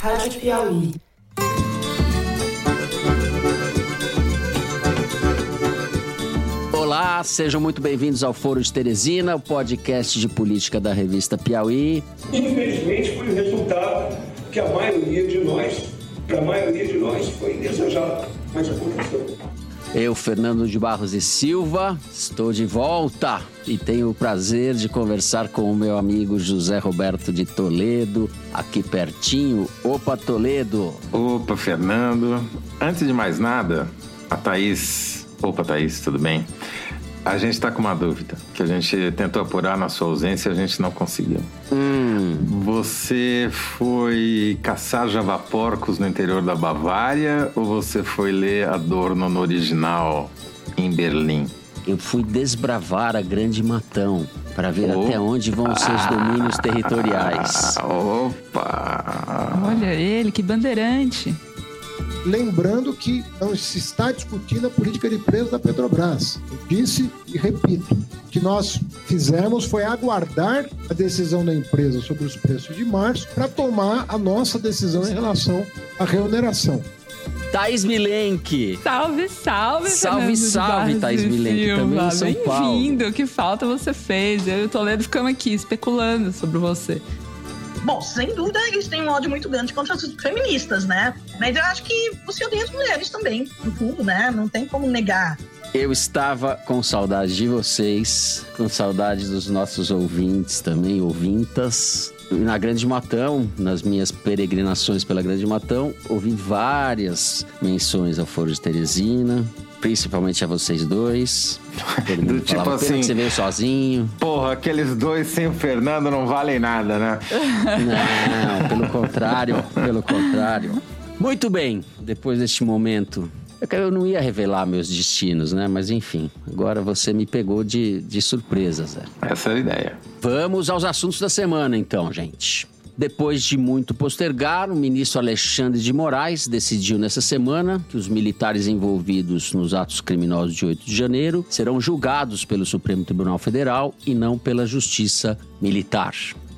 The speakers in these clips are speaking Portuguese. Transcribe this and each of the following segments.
Rádio Piauí. Olá, sejam muito bem-vindos ao Foro de Teresina, o podcast de política da revista Piauí. Infelizmente, foi o resultado que a maioria de nós, para a maioria de nós, foi indesejado, mas aconteceu. Eu, Fernando de Barros e Silva, estou de volta e tenho o prazer de conversar com o meu amigo José Roberto de Toledo, aqui pertinho. Opa, Toledo! Opa, Fernando. Antes de mais nada, a Thaís. Opa, Thaís, tudo bem? A gente está com uma dúvida, que a gente tentou apurar na sua ausência e a gente não conseguiu. Hum, Você foi caçar javaporcos no interior da Bavária ou você foi ler Adorno no original em Berlim? eu fui desbravar a Grande Matão para ver Oh. até onde vão seus domínios territoriais. Opa! Olha ele, que bandeirante. Lembrando que não se está discutindo a política de preço da Petrobras. Eu disse e repito, o que nós fizemos foi aguardar a decisão da empresa sobre os preços de março para tomar a nossa decisão em relação à remuneração. Thaís Milenque! Salve, salve, Salve, salve, e Milenque, também em São Paulo. Bem-vindo, que falta você fez. Eu e o Toledo ficamos aqui especulando sobre você. Bom, sem dúvida, eles têm um ódio muito grande contra as feministas, né? Mas eu acho que você odeia as mulheres também, no fundo, né? Não tem como negar. Eu estava com saudade de vocês, com saudade dos nossos ouvintes também, ouvintas. Na Grande Matão, nas minhas peregrinações pela Grande Matão, ouvi várias menções ao Foro de Teresina, principalmente a vocês dois. Do tipo falava, "Pena assim- que você veio sozinho. Porra, aqueles dois sem o Fernando não valem nada, né? Não, pelo contrário, pelo contrário. Muito bem, depois deste momento. Eu não ia revelar meus destinos, né? Mas enfim, agora você me pegou de, de surpresa, Zé. Essa é a ideia. Vamos aos assuntos da semana, então, gente. Depois de muito postergar, o ministro Alexandre de Moraes decidiu nessa semana que os militares envolvidos nos atos criminosos de 8 de janeiro serão julgados pelo Supremo Tribunal Federal e não pela Justiça Militar.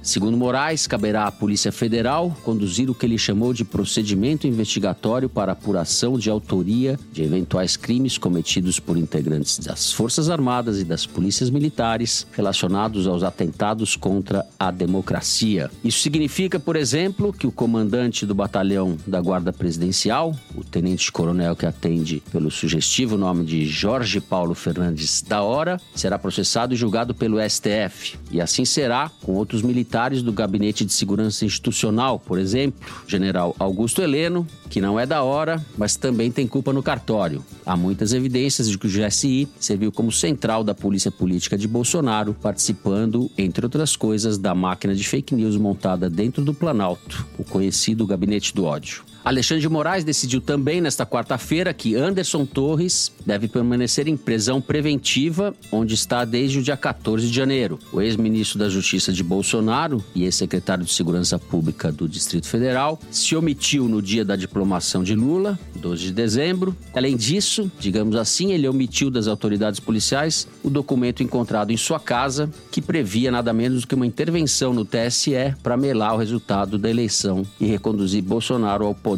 Segundo Moraes, caberá à Polícia Federal conduzir o que ele chamou de procedimento investigatório para apuração de autoria de eventuais crimes cometidos por integrantes das Forças Armadas e das Polícias Militares relacionados aos atentados contra a democracia. Isso significa, por exemplo, que o comandante do batalhão da Guarda Presidencial, o tenente-coronel que atende pelo sugestivo nome de Jorge Paulo Fernandes da Hora, será processado e julgado pelo STF. E assim será com outros militares do Gabinete de Segurança Institucional, por exemplo, General Augusto Heleno, que não é da hora, mas também tem culpa no cartório. Há muitas evidências de que o GSI serviu como central da polícia política de Bolsonaro, participando, entre outras coisas, da máquina de fake news montada dentro do Planalto, o conhecido Gabinete do Ódio. Alexandre de Moraes decidiu também nesta quarta-feira que Anderson Torres deve permanecer em prisão preventiva, onde está desde o dia 14 de janeiro. O ex-ministro da Justiça de Bolsonaro e ex-secretário de Segurança Pública do Distrito Federal se omitiu no dia da diplomação de Lula, 12 de dezembro. Além disso, digamos assim, ele omitiu das autoridades policiais o documento encontrado em sua casa que previa nada menos do que uma intervenção no TSE para melar o resultado da eleição e reconduzir Bolsonaro ao poder.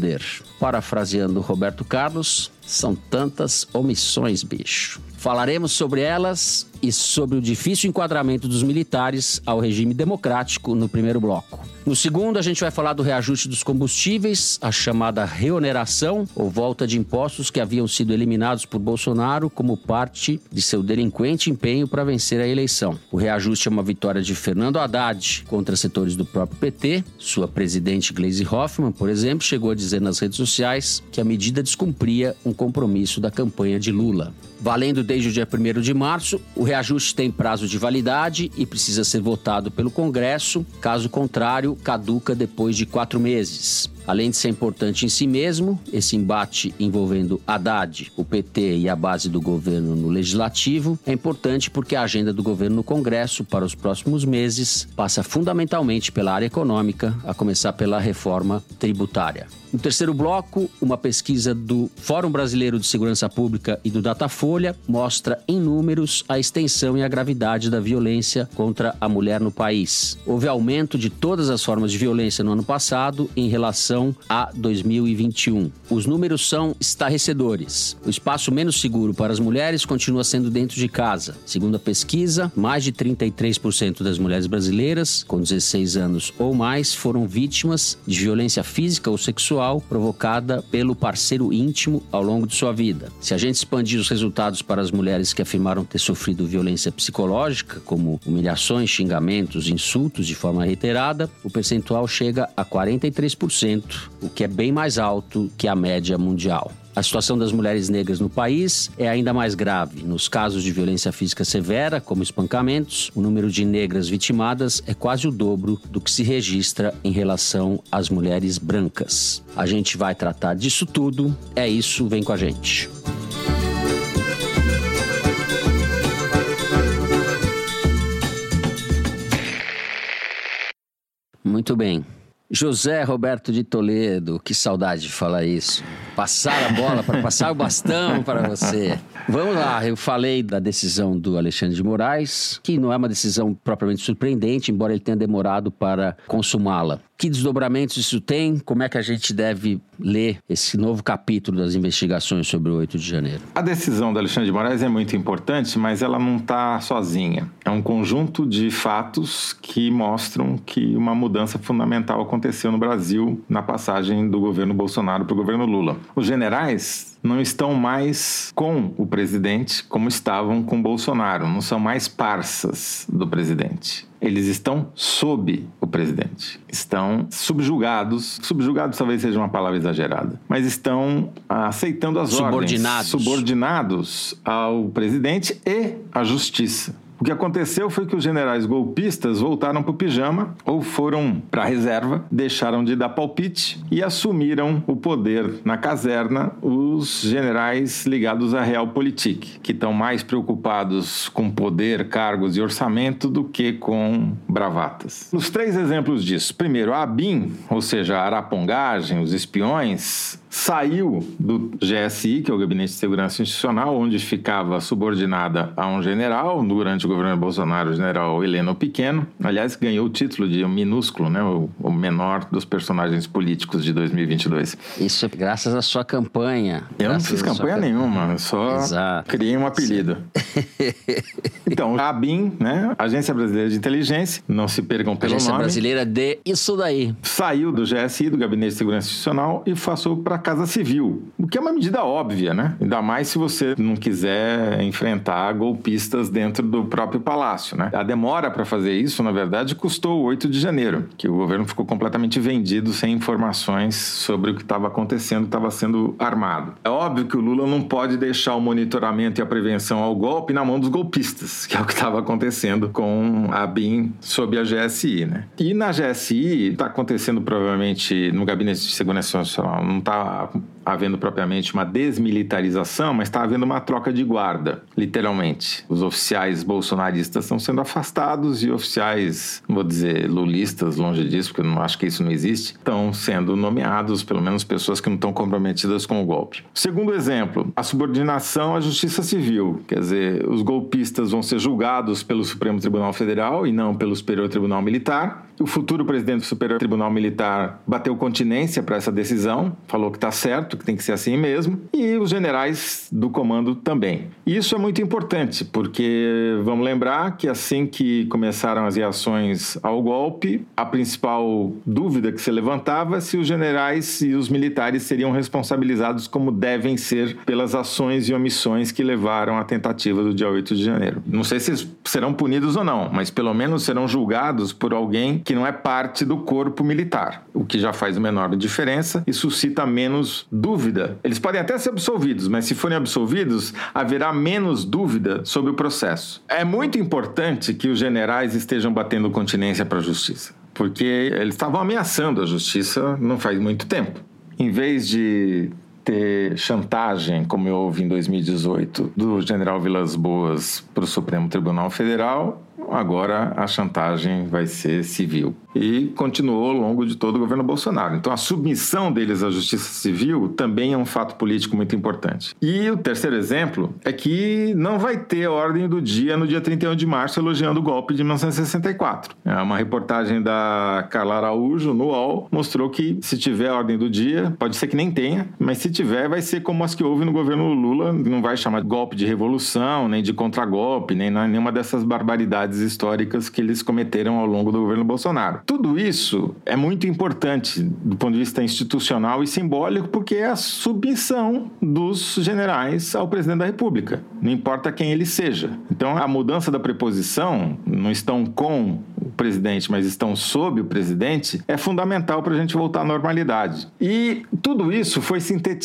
Parafraseando Roberto Carlos, são tantas omissões, bicho. Falaremos sobre elas e sobre o difícil enquadramento dos militares ao regime democrático no primeiro bloco. No segundo, a gente vai falar do reajuste dos combustíveis, a chamada reoneração ou volta de impostos que haviam sido eliminados por Bolsonaro como parte de seu delinquente empenho para vencer a eleição. O reajuste é uma vitória de Fernando Haddad contra setores do próprio PT. Sua presidente Gleisi Hoffmann, por exemplo, chegou a dizer nas redes sociais que a medida descumpria um compromisso da campanha de Lula. Valendo desde o dia 1 de março, o reajuste tem prazo de validade e precisa ser votado pelo Congresso. Caso contrário, caduca depois de quatro meses. Além de ser importante em si mesmo, esse embate envolvendo Haddad, o PT e a base do governo no legislativo é importante porque a agenda do governo no Congresso para os próximos meses passa fundamentalmente pela área econômica, a começar pela reforma tributária. No terceiro bloco, uma pesquisa do Fórum Brasileiro de Segurança Pública e do Datafolha mostra em números a extensão e a gravidade da violência contra a mulher no país. Houve aumento de todas as formas de violência no ano passado em relação a 2021. Os números são estarrecedores. O espaço menos seguro para as mulheres continua sendo dentro de casa. Segundo a pesquisa, mais de 33% das mulheres brasileiras com 16 anos ou mais foram vítimas de violência física ou sexual provocada pelo parceiro íntimo ao longo de sua vida. Se a gente expandir os resultados para as mulheres que afirmaram ter sofrido violência psicológica, como humilhações, xingamentos, insultos de forma reiterada, o percentual chega a 43%, o que é bem mais alto que a média mundial. A situação das mulheres negras no país é ainda mais grave. Nos casos de violência física severa, como espancamentos, o número de negras vitimadas é quase o dobro do que se registra em relação às mulheres brancas. A gente vai tratar disso tudo. É isso, vem com a gente. Muito bem. José Roberto de Toledo, que saudade de falar isso. Passar a bola para passar o bastão para você. Vamos lá, eu falei da decisão do Alexandre de Moraes, que não é uma decisão propriamente surpreendente, embora ele tenha demorado para consumá-la. Que desdobramentos isso tem? Como é que a gente deve ler esse novo capítulo das investigações sobre o 8 de janeiro? A decisão do Alexandre de Moraes é muito importante, mas ela não está sozinha. É um conjunto de fatos que mostram que uma mudança fundamental aconteceu no Brasil na passagem do governo Bolsonaro para o governo Lula. Os generais não estão mais com o presidente como estavam com Bolsonaro, não são mais parças do presidente. Eles estão sob o presidente. Estão subjugados. Subjugados talvez seja uma palavra exagerada. Mas estão aceitando as subordinados. ordens. Subordinados ao presidente e à justiça. O que aconteceu foi que os generais golpistas voltaram para o pijama ou foram para a reserva, deixaram de dar palpite e assumiram o poder na caserna os generais ligados à Realpolitik, que estão mais preocupados com poder, cargos e orçamento do que com bravatas. Os três exemplos disso. Primeiro, a ABIN, ou seja, a arapongagem, os espiões, saiu do GSI, que é o Gabinete de Segurança Institucional, onde ficava subordinada a um general durante o governo Bolsonaro, o general Heleno Pequeno. Aliás, ganhou o título de minúsculo, né, o, o menor dos personagens políticos de 2022. Isso é graças à sua campanha. Eu não fiz campanha nenhuma, só Exato. criei um apelido. então, a ABIN, né, Agência Brasileira de Inteligência, não se pergam pelo Agência nome. Agência Brasileira de isso daí. Saiu do GSI, do Gabinete de Segurança Institucional, e passou para Casa Civil, o que é uma medida óbvia, né? Ainda mais se você não quiser enfrentar golpistas dentro do próprio palácio, né? A demora para fazer isso, na verdade, custou o 8 de janeiro, que o governo ficou completamente vendido sem informações sobre o que estava acontecendo, estava sendo armado. É óbvio que o Lula não pode deixar o monitoramento e a prevenção ao golpe na mão dos golpistas, que é o que estava acontecendo com a BIM sob a GSI, né? E na GSI está acontecendo provavelmente no Gabinete de Segurança Nacional, não está uh, havendo propriamente uma desmilitarização, mas está havendo uma troca de guarda, literalmente. Os oficiais bolsonaristas estão sendo afastados e oficiais, vou dizer lulistas, longe disso, porque eu não acho que isso não existe, estão sendo nomeados, pelo menos pessoas que não estão comprometidas com o golpe. Segundo exemplo, a subordinação à justiça civil, quer dizer, os golpistas vão ser julgados pelo Supremo Tribunal Federal e não pelo Superior Tribunal Militar. O futuro presidente do Superior Tribunal Militar bateu continência para essa decisão, falou que está certo, que tem que ser assim mesmo, e os generais do comando também. Isso é muito importante, porque vamos lembrar que assim que começaram as reações ao golpe, a principal dúvida que se levantava é se os generais e os militares seriam responsabilizados como devem ser pelas ações e omissões que levaram à tentativa do dia 8 de janeiro. Não sei se serão punidos ou não, mas pelo menos serão julgados por alguém que não é parte do corpo militar, o que já faz menor diferença e suscita menos dúvida. Eles podem até ser absolvidos, mas se forem absolvidos, haverá menos dúvida sobre o processo. É muito importante que os generais estejam batendo continência para a justiça, porque eles estavam ameaçando a justiça não faz muito tempo. Em vez de ter chantagem, como houve em 2018, do general Vilas Boas para o Supremo Tribunal Federal, agora a chantagem vai ser civil. E continuou ao longo de todo o governo Bolsonaro. Então, a submissão deles à justiça civil também é um fato político muito importante. E o terceiro exemplo é que não vai ter ordem do dia no dia 31 de março elogiando o golpe de 1964. É uma reportagem da Carla Araújo no UOL mostrou que se tiver ordem do dia, pode ser que nem tenha, mas se tiver, vai ser como as que houve no governo Lula, não vai chamar de golpe de revolução, nem de contragolpe, nem nenhuma dessas barbaridades históricas que eles cometeram ao longo do governo Bolsonaro. Tudo isso é muito importante do ponto de vista institucional e simbólico, porque é a submissão dos generais ao presidente da República, não importa quem ele seja. Então, a mudança da preposição, não estão com o presidente, mas estão sob o presidente, é fundamental para a gente voltar à normalidade. E tudo isso foi sintetizado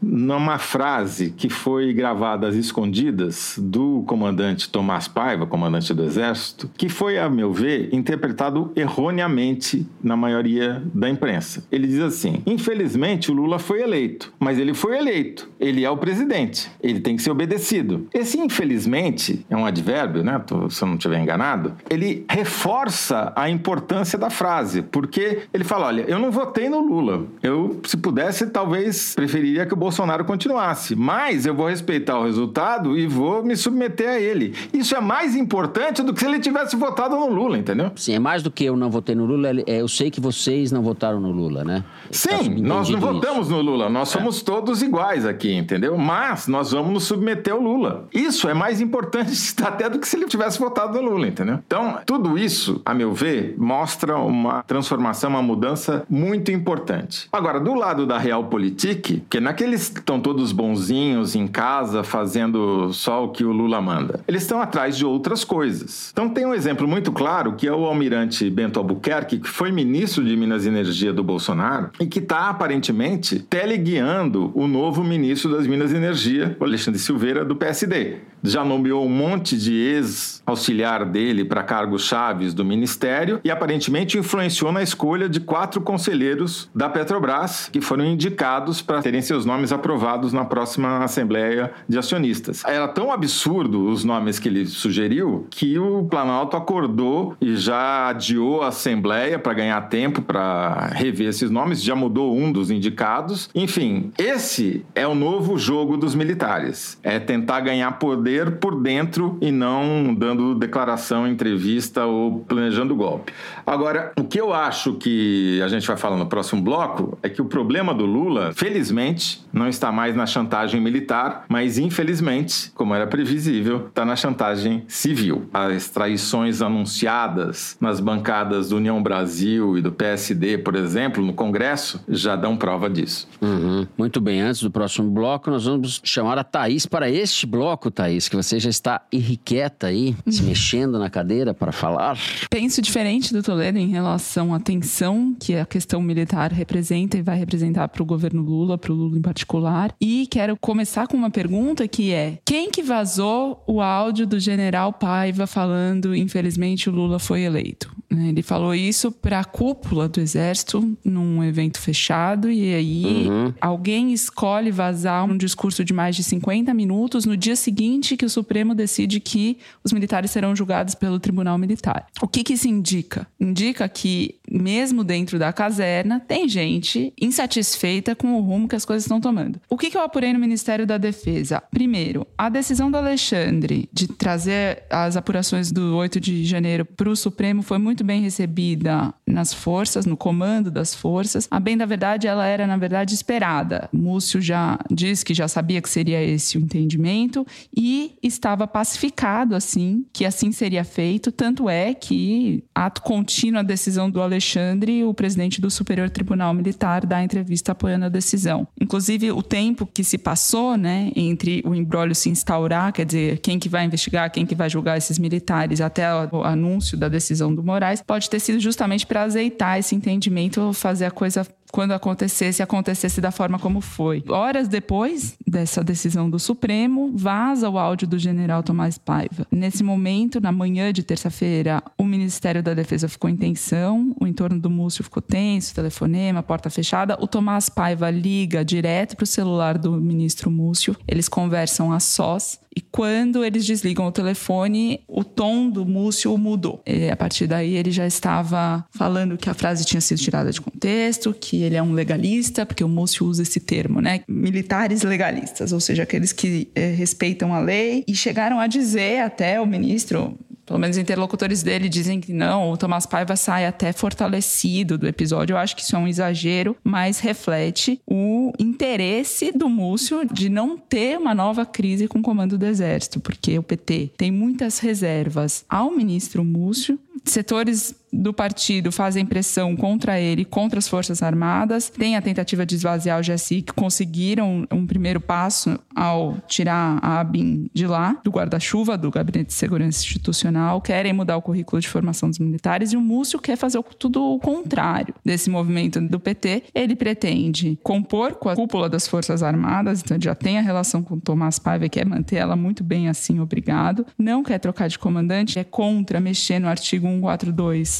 numa frase que foi gravada às escondidas do comandante Tomás Paiva, comandante do Exército, que foi, a meu ver, interpretado erroneamente na maioria da imprensa. Ele diz assim: infelizmente o Lula foi eleito, mas ele foi eleito, ele é o presidente, ele tem que ser obedecido. Esse infelizmente é um advérbio, né? Se eu não estiver enganado, ele reforça a importância da frase, porque ele fala: olha, eu não votei no Lula, eu, se pudesse, talvez preferiria que o Bolsonaro continuasse, mas eu vou respeitar o resultado e vou me submeter a ele. Isso é mais importante do que se ele tivesse votado no Lula, entendeu? Sim, é mais do que eu não votei no Lula, é, eu sei que vocês não votaram no Lula, né? Sim, tá nós não votamos no Lula, nós é. somos todos iguais aqui, entendeu? Mas nós vamos nos submeter ao Lula. Isso é mais importante até do que se ele tivesse votado no Lula, entendeu? Então, tudo isso, a meu ver, mostra uma transformação, uma mudança muito importante. Agora, do lado da Realpolitik, que naqueles que estão todos bonzinhos em casa, fazendo só o que o Lula manda, eles estão atrás de outras coisas. Então, tem um exemplo muito claro que é o almirante Bento Albuquerque, que foi ministro de Minas e Energia do Bolsonaro e que está aparentemente teleguiando o novo ministro das Minas e Energia, o Alexandre Silveira, do PSD já nomeou um monte de ex-auxiliar dele para cargos chaves do ministério e aparentemente influenciou na escolha de quatro conselheiros da Petrobras que foram indicados para terem seus nomes aprovados na próxima Assembleia de Acionistas. Era tão absurdo os nomes que ele sugeriu que o Planalto acordou e já adiou a Assembleia para ganhar tempo para rever esses nomes, já mudou um dos indicados. Enfim, esse é o novo jogo dos militares. É tentar ganhar poder poder por dentro e não dando declaração, entrevista ou planejando golpe. Agora, o que eu acho que a gente vai falar no próximo bloco é que o problema do Lula, felizmente, não está mais na chantagem militar, mas infelizmente, como era previsível, está na chantagem civil. As traições anunciadas nas bancadas do União Brasil e do PSD, por exemplo, no Congresso, já dão prova disso. Uhum. Muito bem, antes do próximo bloco, nós vamos chamar a Thaís para este bloco, Thaís que você já está irrequieta aí, se mexendo na cadeira para falar. Penso diferente do Toledo em relação à tensão que a questão militar representa e vai representar para o governo Lula, para o Lula em particular. E quero começar com uma pergunta que é: quem que vazou o áudio do general Paiva falando, infelizmente, o Lula foi eleito? Né, ele falou isso para a cúpula do exército num evento fechado e aí uhum. alguém escolhe vazar um discurso de mais de 50 minutos no dia seguinte que o Supremo decide que os militares serão julgados pelo Tribunal Militar. O que, que isso indica? Indica que, mesmo dentro da caserna, tem gente insatisfeita com o rumo que as coisas estão tomando. O que, que eu apurei no Ministério da Defesa? Primeiro, a decisão do Alexandre de trazer as apurações do 8 de janeiro para o Supremo foi muito bem recebida nas forças, no comando das forças. A bem da verdade, ela era, na verdade, esperada. Múcio já disse que já sabia que seria esse o entendimento e estava pacificado assim, que assim seria feito, tanto é que ato contínuo a decisão do Alexandre, o presidente do Superior Tribunal Militar dá entrevista apoiando a decisão. Inclusive o tempo que se passou, né, entre o embrólio se instaurar, quer dizer, quem que vai investigar, quem que vai julgar esses militares, até o anúncio da decisão do Moraes pode ter sido justamente para azeitar esse entendimento, fazer a coisa quando acontecesse, acontecesse da forma como foi. Horas depois dessa decisão do Supremo, vaza o áudio do general Tomás Paiva. Nesse momento, na manhã de terça-feira, o Ministério da Defesa ficou em tensão, o entorno do Múcio ficou tenso, telefonema, porta fechada. O Tomás Paiva liga direto para o celular do ministro Múcio, eles conversam a sós e quando eles desligam o telefone, o tom do Múcio mudou. E a partir daí ele já estava falando que a frase tinha sido tirada de contexto, que ele é um legalista, porque o Múcio usa esse termo, né? Militares legalistas, ou seja, aqueles que eh, respeitam a lei e chegaram a dizer até o ministro pelo menos interlocutores dele dizem que não, o Tomás Paiva sai até fortalecido do episódio. Eu acho que isso é um exagero, mas reflete o interesse do Múcio de não ter uma nova crise com o comando do Exército, porque o PT tem muitas reservas ao ministro Múcio setores do partido fazem pressão contra ele, contra as Forças Armadas. Tem a tentativa de esvaziar o GSI, que conseguiram um primeiro passo ao tirar a ABIN de lá, do guarda-chuva, do Gabinete de Segurança Institucional. Querem mudar o currículo de formação dos militares e o Múcio quer fazer tudo o contrário desse movimento do PT. Ele pretende compor com a cúpula das Forças Armadas, então já tem a relação com Tomás Paiva, quer manter ela muito bem assim, obrigado. Não quer trocar de comandante, é contra mexer no artigo 142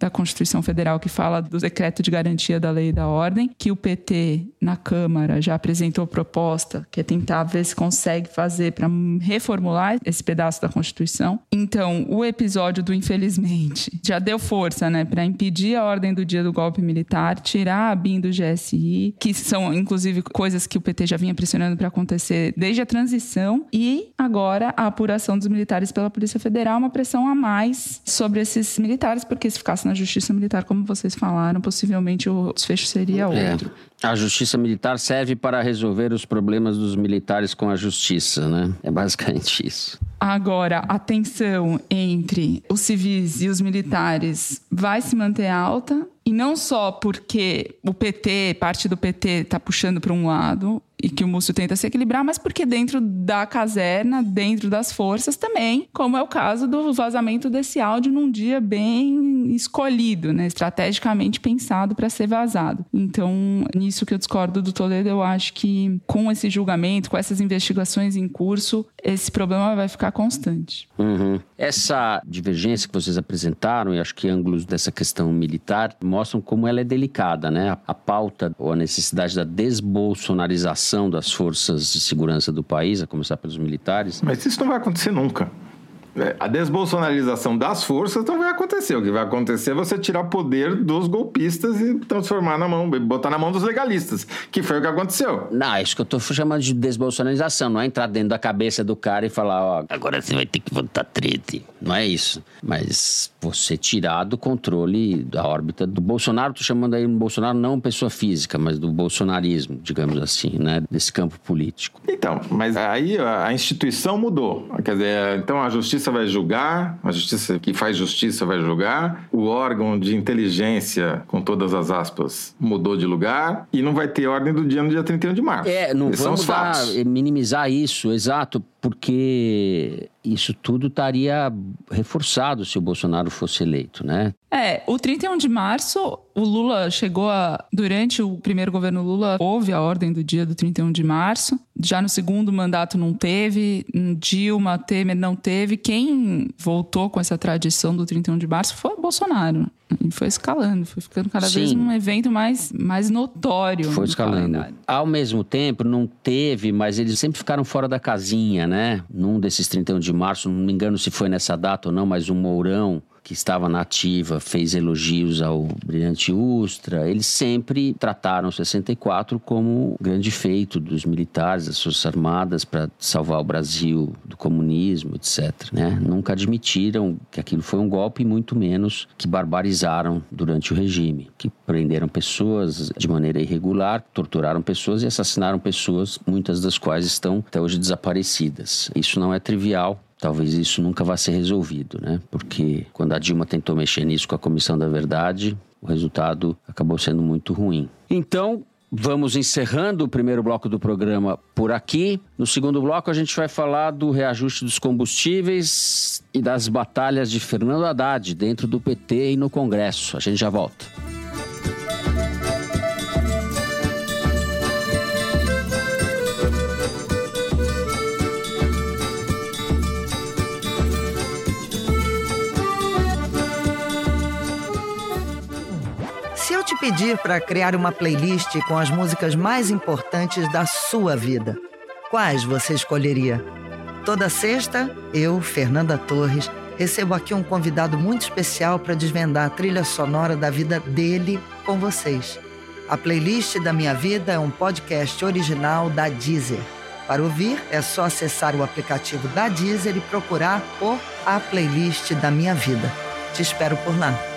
da Constituição Federal que fala do decreto de garantia da lei e da ordem, que o PT na Câmara já apresentou proposta, que é tentar ver se consegue fazer para reformular esse pedaço da Constituição. Então, o episódio do infelizmente já deu força, né, para impedir a ordem do dia do golpe militar, tirar a BIM do GSI, que são inclusive coisas que o PT já vinha pressionando para acontecer desde a transição e agora a apuração dos militares pela Polícia Federal, uma pressão a mais sobre esses militares, porque se ficasse na justiça militar, como vocês falaram, possivelmente o desfecho seria é. outro. É. A justiça militar serve para resolver os problemas dos militares com a justiça, né? É basicamente isso. Agora, a tensão entre os civis e os militares vai se manter alta. E não só porque o PT, parte do PT, está puxando para um lado, e que o Múcio tenta se equilibrar, mas porque dentro da caserna, dentro das forças também, como é o caso do vazamento desse áudio num dia bem escolhido, né, estrategicamente pensado para ser vazado. Então, nisso que eu discordo do Toledo, eu acho que com esse julgamento, com essas investigações em curso, esse problema vai ficar constante. Uhum. Essa divergência que vocês apresentaram, e acho que ângulos dessa questão militar, mostram como ela é delicada, né? A pauta ou a necessidade da desbolsonarização das forças de segurança do país, a começar pelos militares. Mas isso não vai acontecer nunca. É, a desbolsonarização das forças não vai acontecer. O que vai acontecer é você tirar o poder dos golpistas e transformar na mão, botar na mão dos legalistas, que foi o que aconteceu. Não, é isso que eu tô chamando de desbolsonarização, não é entrar dentro da cabeça do cara e falar, ó, agora você vai ter que votar trete. Não é isso. Mas você tirar do controle da órbita do Bolsonaro, tô chamando aí um Bolsonaro não pessoa física, mas do bolsonarismo, digamos assim, né, desse campo político. Então, mas aí a instituição mudou. Quer dizer, então a justiça justiça vai julgar, a justiça que faz justiça vai julgar, o órgão de inteligência, com todas as aspas, mudou de lugar e não vai ter ordem do dia no dia 31 de março. É, não Esses vamos dar, minimizar isso, exato, porque isso tudo estaria reforçado se o Bolsonaro fosse eleito, né? É, o 31 de março, o Lula chegou a. Durante o primeiro governo Lula, houve a ordem do dia do 31 de março. Já no segundo mandato não teve, Dilma, Temer não teve. Quem voltou com essa tradição do 31 de março foi o Bolsonaro. E foi escalando, foi ficando cada Sim. vez um evento mais, mais notório. Foi escalando. Calendário. Ao mesmo tempo, não teve, mas eles sempre ficaram fora da casinha, né? Num desses 31 de março, não me engano se foi nessa data ou não, mas o Mourão que estava na ativa, fez elogios ao Brilhante Ustra. Eles sempre trataram 64 como grande feito dos militares, das Forças Armadas, para salvar o Brasil do comunismo, etc. Né? Nunca admitiram que aquilo foi um golpe, muito menos que barbarizaram durante o regime, que prenderam pessoas de maneira irregular, torturaram pessoas e assassinaram pessoas, muitas das quais estão até hoje desaparecidas. Isso não é trivial talvez isso nunca vá ser resolvido, né? Porque quando a Dilma tentou mexer nisso com a Comissão da Verdade, o resultado acabou sendo muito ruim. Então, Vamos encerrando o primeiro bloco do programa por aqui. No segundo bloco, a gente vai falar do reajuste dos combustíveis e das batalhas de Fernando Haddad dentro do PT e no Congresso. A gente já volta. Te pedir para criar uma playlist com as músicas mais importantes da sua vida, quais você escolheria? Toda sexta, eu, Fernanda Torres, recebo aqui um convidado muito especial para desvendar a trilha sonora da vida dele com vocês. A playlist da minha vida é um podcast original da Deezer. Para ouvir, é só acessar o aplicativo da Deezer e procurar por A Playlist da Minha Vida. Te espero por lá.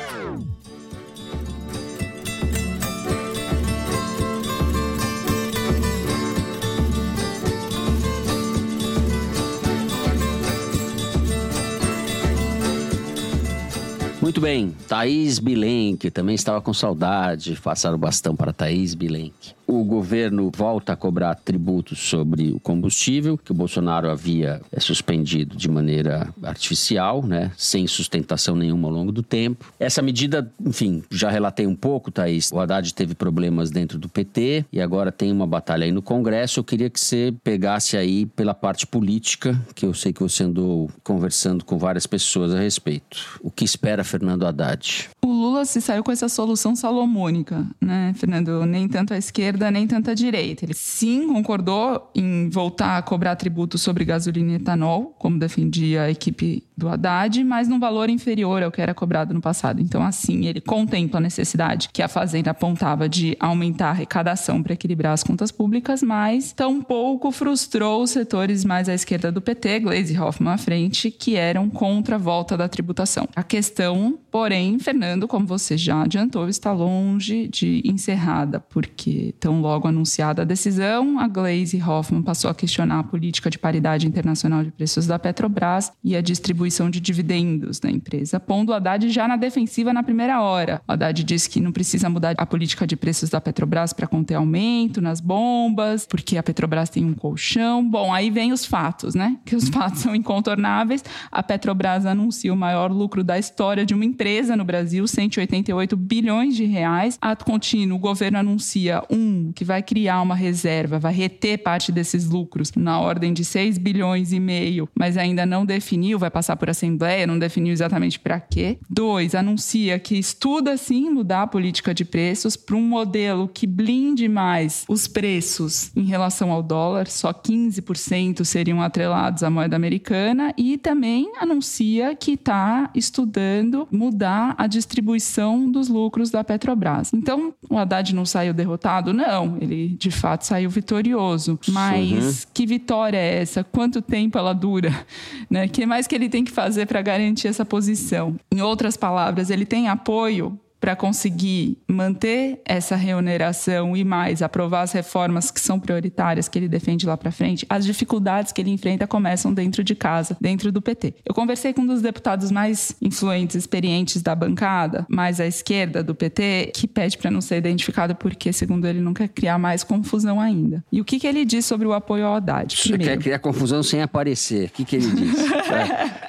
Muito bem, Thaís Bilenque, também estava com saudade, passaram o bastão para Thaís Bilenque. O governo volta a cobrar tributos sobre o combustível, que o Bolsonaro havia é, suspendido de maneira artificial, né, sem sustentação nenhuma ao longo do tempo. Essa medida, enfim, já relatei um pouco, Thaís. O Haddad teve problemas dentro do PT e agora tem uma batalha aí no Congresso. Eu queria que você pegasse aí pela parte política, que eu sei que você andou conversando com várias pessoas a respeito. O que espera Fernando Haddad? O Lula se saiu com essa solução salomônica, né, Fernando? Nem tanto a esquerda, nem tanto a direita. Ele sim concordou em voltar a cobrar tributo sobre gasolina e etanol, como defendia a equipe do Haddad, mas num valor inferior ao que era cobrado no passado. Então, assim, ele contempla a necessidade que a Fazenda apontava de aumentar a arrecadação para equilibrar as contas públicas, mas tampouco frustrou os setores mais à esquerda do PT, Gleisi Hoffmann à frente, que eram contra a volta da tributação. A questão, porém, Fernando, como você já adiantou, está longe de encerrada, porque tão logo anunciada a decisão, a Gleisi Hoffmann passou a questionar a política de paridade internacional de preços da Petrobras e a distribuição de dividendos da empresa, pondo o Haddad já na defensiva na primeira hora. O Haddad disse que não precisa mudar a política de preços da Petrobras para conter aumento nas bombas, porque a Petrobras tem um colchão. Bom, aí vem os fatos, né? Que os fatos são incontornáveis. A Petrobras anuncia o maior lucro da história de uma empresa no Brasil, 188 bilhões de reais. Ato contínuo, o governo anuncia um que vai criar uma reserva, vai reter parte desses lucros na ordem de 6 bilhões e meio, mas ainda não definiu, vai passar por assembleia, não definiu exatamente para quê. Dois, anuncia que estuda sim mudar a política de preços para um modelo que blinde mais os preços em relação ao dólar, só 15% seriam atrelados à moeda americana e também anuncia que está estudando mudar a distribuição dos lucros da Petrobras. Então, o Haddad não saiu derrotado? Não, ele de fato saiu vitorioso. Mas uhum. que vitória é essa? Quanto tempo ela dura? Né? Que mais que ele tem que fazer para garantir essa posição? Em outras palavras, ele tem apoio para conseguir manter essa remuneração e mais aprovar as reformas que são prioritárias que ele defende lá para frente, as dificuldades que ele enfrenta começam dentro de casa, dentro do PT. Eu conversei com um dos deputados mais influentes, experientes da bancada, mais à esquerda do PT, que pede para não ser identificado porque, segundo ele, não quer criar mais confusão ainda. E o que, que ele diz sobre o apoio ao Haddad? Você quer criar confusão sem aparecer. O que, que ele diz?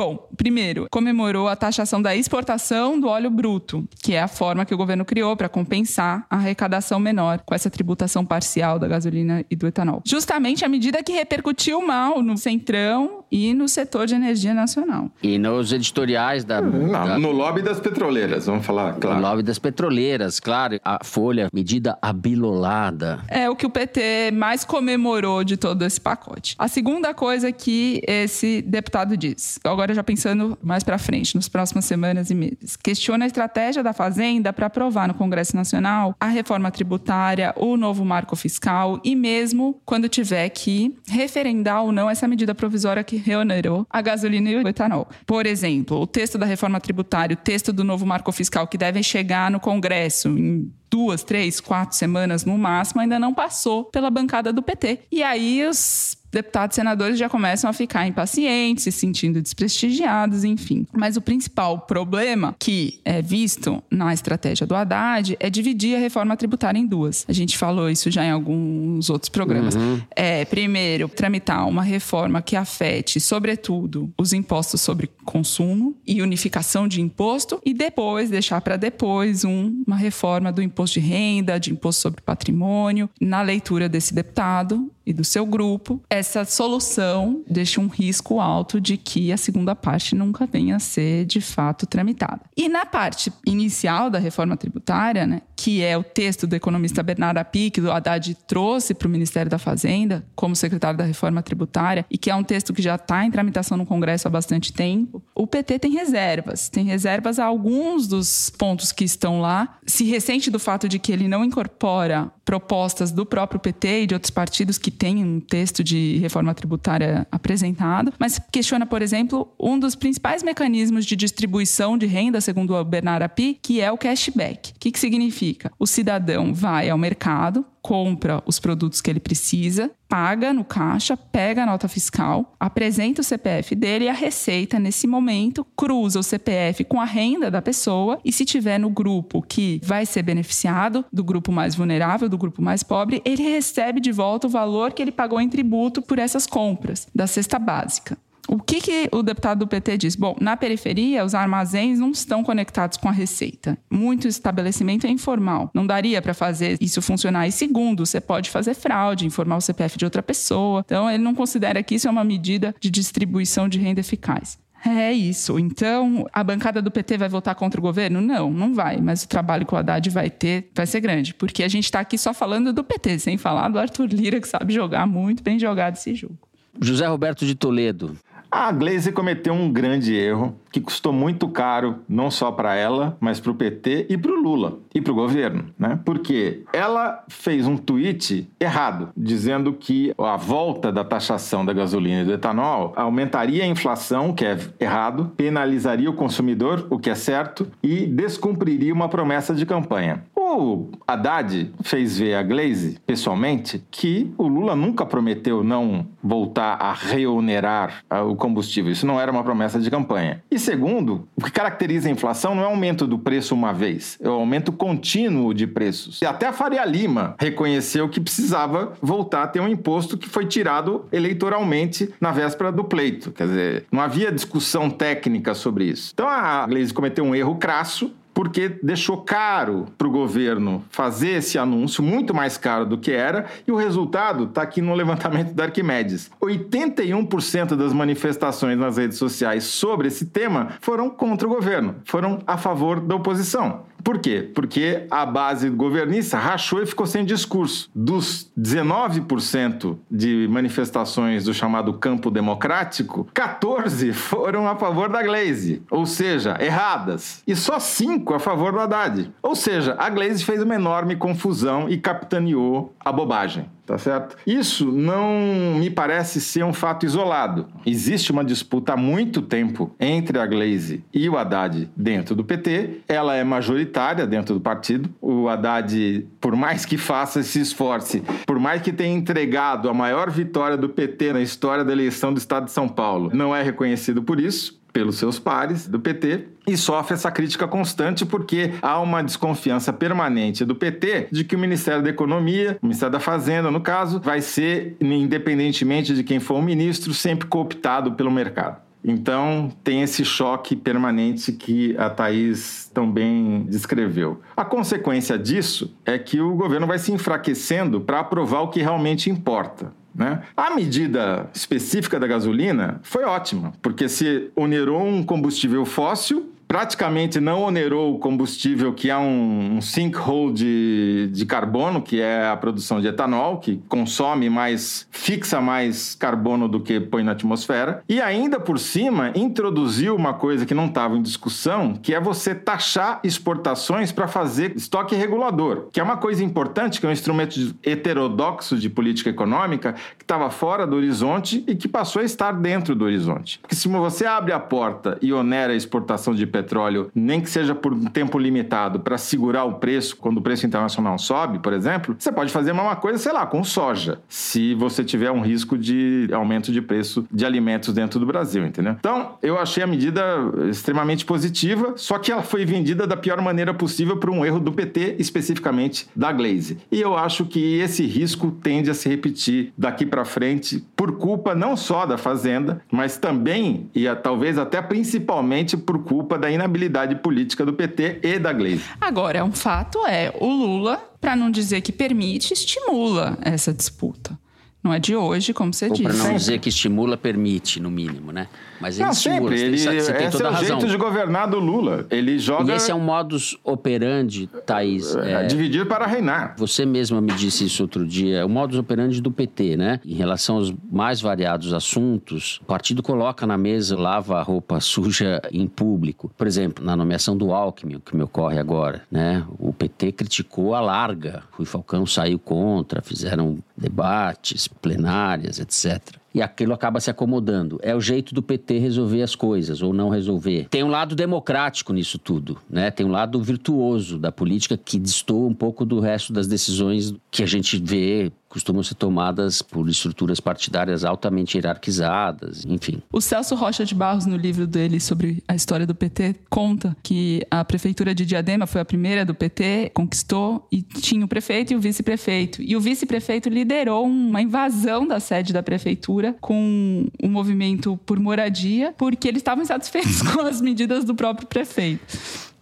Bom, primeiro, comemorou a taxação da exportação do óleo bruto, que é a forma que o governo criou para compensar a arrecadação menor com essa tributação parcial da gasolina e do etanol. Justamente a medida que repercutiu mal no Centrão e no setor de energia nacional. E nos editoriais da. Não, da... No lobby das petroleiras, vamos falar, claro. No lobby das petroleiras, claro. A Folha, medida abilolada. É o que o PT mais comemorou de todo esse pacote. A segunda coisa que esse deputado diz, agora já pensando mais para frente, nas próximas semanas e meses, questiona a estratégia da Fazenda para aprovar no Congresso Nacional a reforma tributária, o novo marco fiscal e mesmo quando tiver que referendar ou não essa medida provisória que reonerou a gasolina e o etanol. Por exemplo, o texto da reforma tributária, o texto do novo marco fiscal que devem chegar no Congresso em duas, três, quatro semanas no máximo, ainda não passou pela bancada do PT. E aí os deputados e senadores já começam a ficar impacientes, se sentindo desprestigiados, enfim. Mas o principal problema que é visto na estratégia do Haddad é dividir a reforma tributária em duas. A gente falou isso já em alguns outros programas. Uhum. É, primeiro, tramitar uma reforma que afete, sobretudo, os impostos sobre consumo e unificação de imposto, e depois deixar para depois um, uma reforma do imposto de renda, de imposto sobre patrimônio. Na leitura desse deputado, e do seu grupo, essa solução deixa um risco alto de que a segunda parte nunca venha a ser de fato tramitada. E na parte inicial da reforma tributária, né, que é o texto do economista Bernardo Api, que o Haddad trouxe para o Ministério da Fazenda como secretário da reforma tributária, e que é um texto que já está em tramitação no Congresso há bastante tempo, o PT tem reservas. Tem reservas a alguns dos pontos que estão lá. Se ressente do fato de que ele não incorpora propostas do próprio PT e de outros partidos que têm um texto de reforma tributária apresentado, mas questiona, por exemplo, um dos principais mecanismos de distribuição de renda, segundo o Bernard Api, que é o cashback. O que, que significa? O cidadão vai ao mercado, compra os produtos que ele precisa, paga no caixa, pega a nota fiscal, apresenta o CPF dele e a Receita, nesse momento, cruza o CPF com a renda da pessoa e, se tiver no grupo que vai ser beneficiado, do grupo mais vulnerável, do grupo mais pobre, ele recebe de volta o valor que ele pagou em tributo por essas compras da cesta básica. O que, que o deputado do PT diz? Bom, na periferia, os armazéns não estão conectados com a receita. Muito estabelecimento é informal. Não daria para fazer isso funcionar. E segundo, você pode fazer fraude, informar o CPF de outra pessoa. Então, ele não considera que isso é uma medida de distribuição de renda eficaz. É isso. Então, a bancada do PT vai votar contra o governo? Não, não vai. Mas o trabalho que o Haddad vai ter vai ser grande. Porque a gente está aqui só falando do PT, sem falar do Arthur Lira, que sabe jogar muito bem jogado esse jogo. José Roberto de Toledo. A Glaze cometeu um grande erro que custou muito caro, não só para ela, mas para o PT e para o Lula e para o governo, né? Porque ela fez um tweet errado, dizendo que a volta da taxação da gasolina e do etanol aumentaria a inflação, que é errado, penalizaria o consumidor, o que é certo, e descumpriria uma promessa de campanha. O Haddad fez ver a Glaze, pessoalmente, que o Lula nunca prometeu não voltar a reonerar o combustível. Isso não era uma promessa de campanha. E segundo, o que caracteriza a inflação não é o aumento do preço uma vez, é o aumento contínuo de preços. E até a Faria Lima reconheceu que precisava voltar a ter um imposto que foi tirado eleitoralmente na véspera do pleito. Quer dizer, não havia discussão técnica sobre isso. Então a Glaze cometeu um erro crasso porque deixou caro para o governo fazer esse anúncio, muito mais caro do que era, e o resultado está aqui no levantamento da Arquimedes. 81% das manifestações nas redes sociais sobre esse tema foram contra o governo, foram a favor da oposição. Por quê? Porque a base governista rachou e ficou sem discurso. Dos 19% de manifestações do chamado campo democrático, 14 foram a favor da Glaze, ou seja, erradas. E só 5 a favor do Haddad. Ou seja, a Glaze fez uma enorme confusão e capitaneou a bobagem tá certo? Isso não me parece ser um fato isolado. Existe uma disputa há muito tempo entre a Glaze e o Haddad dentro do PT. Ela é majoritária dentro do partido. O Haddad, por mais que faça, se esforce, por mais que tenha entregado a maior vitória do PT na história da eleição do Estado de São Paulo, não é reconhecido por isso pelos seus pares do PT e sofre essa crítica constante porque há uma desconfiança permanente do PT de que o Ministério da Economia, o Ministério da Fazenda, no caso, vai ser, independentemente de quem for o ministro, sempre cooptado pelo mercado. Então, tem esse choque permanente que a Thaís também descreveu. A consequência disso é que o governo vai se enfraquecendo para aprovar o que realmente importa. Né? A medida específica da gasolina foi ótima, porque se onerou um combustível fóssil praticamente não onerou o combustível, que é um, um sinkhole de, de carbono, que é a produção de etanol, que consome mais, fixa mais carbono do que põe na atmosfera. E ainda por cima, introduziu uma coisa que não estava em discussão, que é você taxar exportações para fazer estoque regulador, que é uma coisa importante, que é um instrumento heterodoxo de política econômica, que estava fora do horizonte e que passou a estar dentro do horizonte. Porque se você abre a porta e onera a exportação de petróleo, petróleo, nem que seja por um tempo limitado, para segurar o preço quando o preço internacional sobe, por exemplo, você pode fazer a mesma coisa, sei lá, com soja, se você tiver um risco de aumento de preço de alimentos dentro do Brasil, entendeu? Então, eu achei a medida extremamente positiva, só que ela foi vendida da pior maneira possível por um erro do PT, especificamente da Glaze. E eu acho que esse risco tende a se repetir daqui para frente por culpa não só da Fazenda, mas também e talvez até principalmente por culpa da inabilidade política do PT e da Glaze. Agora, um fato é, o Lula, para não dizer que permite, estimula essa disputa. Não é de hoje, como você Ou disse. para não dizer que estimula, permite, no mínimo, né? Mas ele Não, sempre. Você, Ele, você tem esse toda é o razão. jeito de governar do Lula. Ele joga E esse é um modus operandi, Thaís. é, é, dividir para reinar. Você mesma me disse isso outro dia, é o modus operandi do PT, né? Em relação aos mais variados assuntos, o partido coloca na mesa, lava a roupa suja em público. Por exemplo, na nomeação do Alckmin, que me ocorre agora, né? O PT criticou a larga. Rui Falcão saiu contra, fizeram debates, plenárias, etc. E aquilo acaba se acomodando. É o jeito do PT resolver as coisas, ou não resolver. Tem um lado democrático nisso tudo, né? Tem um lado virtuoso da política que destoa um pouco do resto das decisões que a gente vê costumam ser tomadas por estruturas partidárias altamente hierarquizadas, enfim. O Celso Rocha de Barros, no livro dele sobre a história do PT, conta que a prefeitura de Diadema foi a primeira do PT, conquistou e tinha o prefeito e o vice-prefeito. E o vice-prefeito liderou uma invasão da sede da prefeitura com o movimento por moradia, porque eles estavam insatisfeitos com as medidas do próprio prefeito.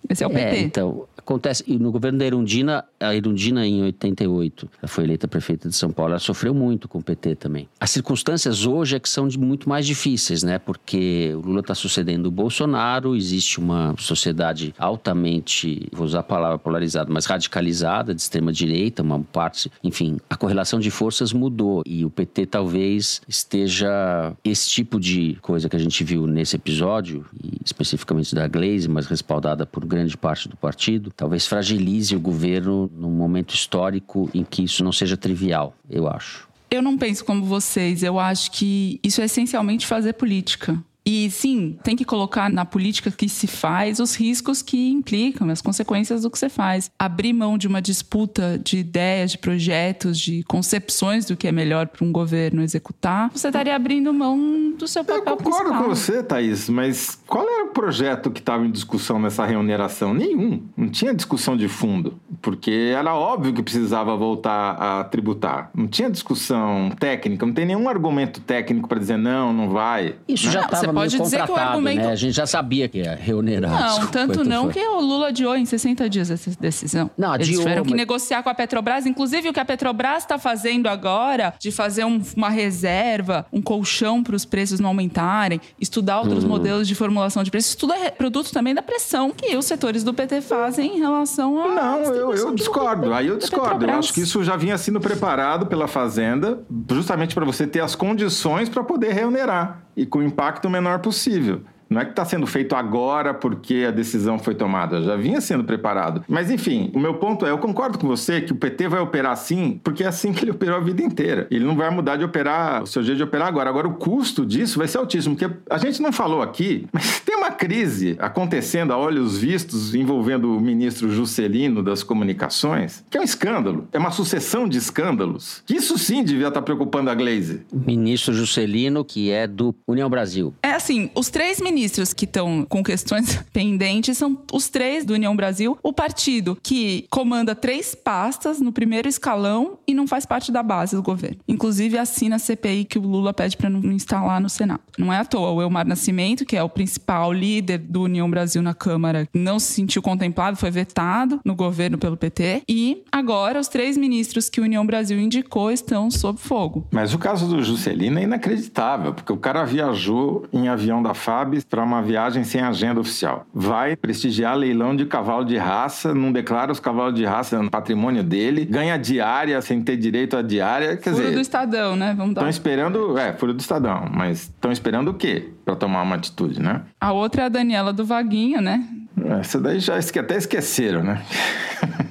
Esse é o PT. É, então, acontece. E no governo da Irundina, a Irundina, em 88, ela foi eleita prefeita de São Paulo, ela sofreu muito com o PT também. As circunstâncias hoje é que são muito mais difíceis, né? Porque o Lula está sucedendo o Bolsonaro, existe uma sociedade altamente, vou usar a palavra polarizada, mas radicalizada, de extrema-direita, uma parte. Enfim, a correlação de forças mudou e o PT talvez esteja. Esse tipo de coisa que a gente viu nesse episódio, especificamente da Glaze, mas respaldada por grande parte do partido, talvez fragilize o governo num momento histórico em que isso não seja trivial, eu acho. Eu não penso como vocês. Eu acho que isso é essencialmente fazer política. E sim, tem que colocar na política que se faz os riscos que implicam, as consequências do que você faz. Abrir mão de uma disputa de ideias, de projetos, de concepções do que é melhor para um governo executar, você estaria abrindo mão do seu Eu papel concordo principal. com você, Thaís, mas qual era o projeto que estava em discussão nessa remuneração? Nenhum. Não tinha discussão de fundo, porque era óbvio que precisava voltar a tributar. Não tinha discussão técnica, não tem nenhum argumento técnico para dizer não, não vai. Isso já Não, você estava pode dizer que o contratado, argumento- né? A gente já sabia que ia reonerar. Não, tanto não fora. que o Lula adiou em 60 dias essa decisão. Não, Eles adiou, tiveram que mas- negociar com a Petrobras. Inclusive, o que a Petrobras está fazendo agora, de fazer um- uma reserva, um colchão para os preços não aumentarem, estudar outros Uhum. modelos de formulação de preços, isso tudo é produto também da pressão que os setores do PT fazem em relação a. Não, eu, eu discordo. Aí eu discordo. Eu acho que isso já vinha sendo preparado pela Fazenda, justamente para você ter as condições para poder reonerar e com o impacto menor possível. Não é que está sendo feito agora porque a decisão foi tomada, já vinha sendo preparado. Mas enfim, o meu ponto é: eu concordo com você que o PT vai operar assim, porque é assim que ele operou a vida inteira. Ele não vai mudar de operar, o seu jeito de operar agora. Agora, o custo disso vai ser altíssimo, porque a gente não falou aqui, mas tem uma crise acontecendo a olhos vistos envolvendo o ministro Juscelino das Comunicações, que é um escândalo, é uma sucessão de escândalos. Que isso sim devia estar preocupando a Glaze. Ministro Juscelino, que é do União Brasil. É assim, os três ministros que estão com questões pendentes são os três do União Brasil, o partido que comanda três pastas no primeiro escalão e não faz parte da base do governo. Inclusive assina a CPI que o Lula pede para não instalar no Senado. Não é à toa, o Elmar Nascimento, que é o principal líder do União Brasil na Câmara, não se sentiu contemplado, foi vetado no governo pelo PT. E agora os três ministros que o União Brasil indicou estão sob fogo. Mas o caso do Juscelino é inacreditável, porque o cara viajou em avião da FAB para uma viagem sem agenda oficial. Vai prestigiar leilão de cavalo de raça, não declara os cavalos de raça no patrimônio dele, ganha diária sem ter direito à diária. Quer Furo do dizer, Estadão, né? Vamos dar estão esperando. É, furo do Estadão, mas estão esperando o quê para tomar uma atitude, né? A outra é a Daniela do Vaguinho, né? Essa daí já até esqueceram, né?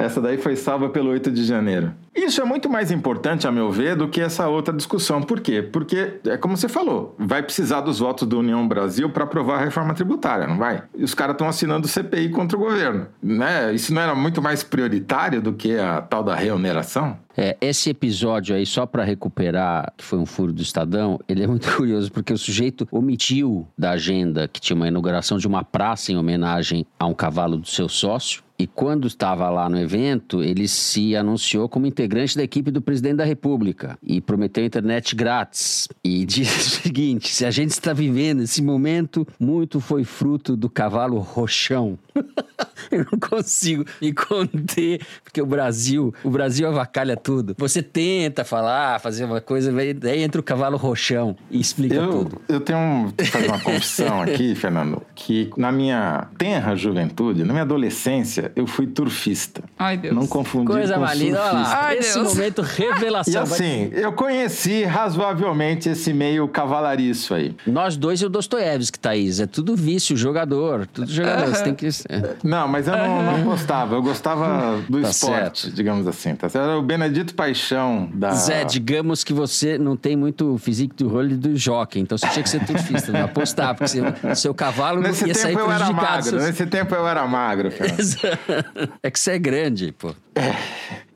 Essa daí foi salva pelo 8 de janeiro. Isso é muito mais importante, a meu ver, do que essa outra discussão. Por quê? Porque, é como você falou, vai precisar dos votos do União Brasil para aprovar a reforma tributária, não vai? E os caras estão assinando CPI contra o governo. Né? Isso não era muito mais prioritário do que a tal da reoneração? É, esse episódio aí, só para recuperar, que foi um furo do Estadão, ele é muito curioso, porque o sujeito omitiu da agenda que tinha uma inauguração de uma praça em homenagem a um cavalo do seu sócio. E quando estava lá no evento, ele se anunciou como integrante da equipe do presidente da República e prometeu internet grátis. E disse o seguinte: se a gente está vivendo esse momento, muito foi fruto do cavalo roxão. Eu não consigo me conter, porque o Brasil, o Brasil avacalha tudo. Você tenta falar, fazer uma coisa, daí entra o cavalo roxão e explica eu, tudo. Eu tenho que fazer uma confissão aqui, Fernando, que na minha tenra juventude, na minha adolescência, eu fui turfista. Ai, Deus. Não confundi Coisa com olha surfista. Ai, Esse Deus. momento, revelação. E Vai- assim, eu conheci razoavelmente esse meio cavalariço aí. Nós dois e o Dostoiévski, Thaís. É tudo vício, jogador. Tudo jogador. Você tem que. É. Não, mas eu não, não gostava. Eu gostava do Tá esporte, certo. digamos assim. Tá certo? Era o Benedito Paixão da. Zé, digamos que você não tem muito físico do rolo e do jockey, então você tinha que ser turfista, não apostar, porque seu, seu cavalo Nesse ia sair tempo eu era prejudicado. magro. seus- Nesse tempo eu era magro, cara. É que você é grande, pô.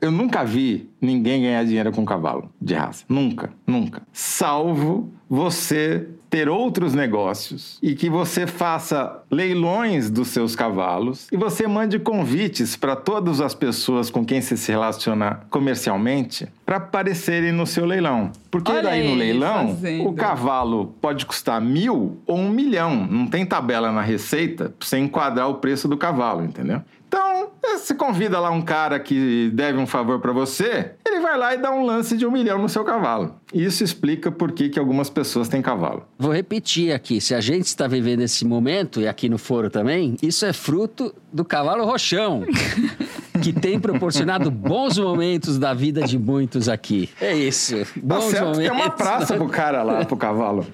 Eu nunca vi ninguém ganhar dinheiro com cavalo de raça. Nunca, nunca. Salvo você ter outros negócios e que você faça leilões dos seus cavalos e você mande convites para todas as pessoas com quem você se relaciona comercialmente para aparecerem no seu leilão. Porque Olha daí no leilão fazendo. o cavalo pode custar mil ou um milhão. Não tem tabela na receita para você enquadrar o preço do cavalo, entendeu? Então, você convida lá um cara que deve um favor para você, ele vai lá e dá um lance de um milhão no seu cavalo. Isso explica por que, que algumas pessoas têm cavalo. Vou repetir aqui: se a gente está vivendo esse momento, e aqui no foro também, isso é fruto do cavalo roxão, que tem proporcionado bons momentos da vida de muitos aqui. É isso. Tá Bons certo que momentos. tem uma praça pro cara lá, pro cavalo.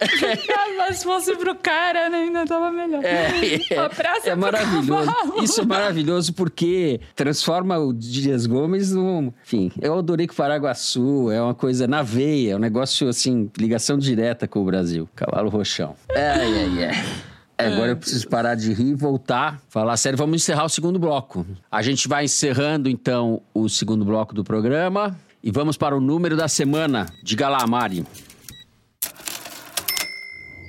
Mas se fosse pro cara, né, ainda tava melhor. É, A praça é pro maravilhoso. cavalo. Isso é maravilhoso porque transforma o Dias Gomes num. Enfim, é o Odorico Paraguaçu, é uma coisa na veia, é um negócio assim, ligação direta com o Brasil. Cavalo Roxão. Ai, ai, ai. Agora eu preciso parar de rir e voltar, falar sério. Vamos encerrar o segundo bloco. A gente vai encerrando, então, o segundo bloco do programa. E vamos para o número da semana. Diga lá, Mari.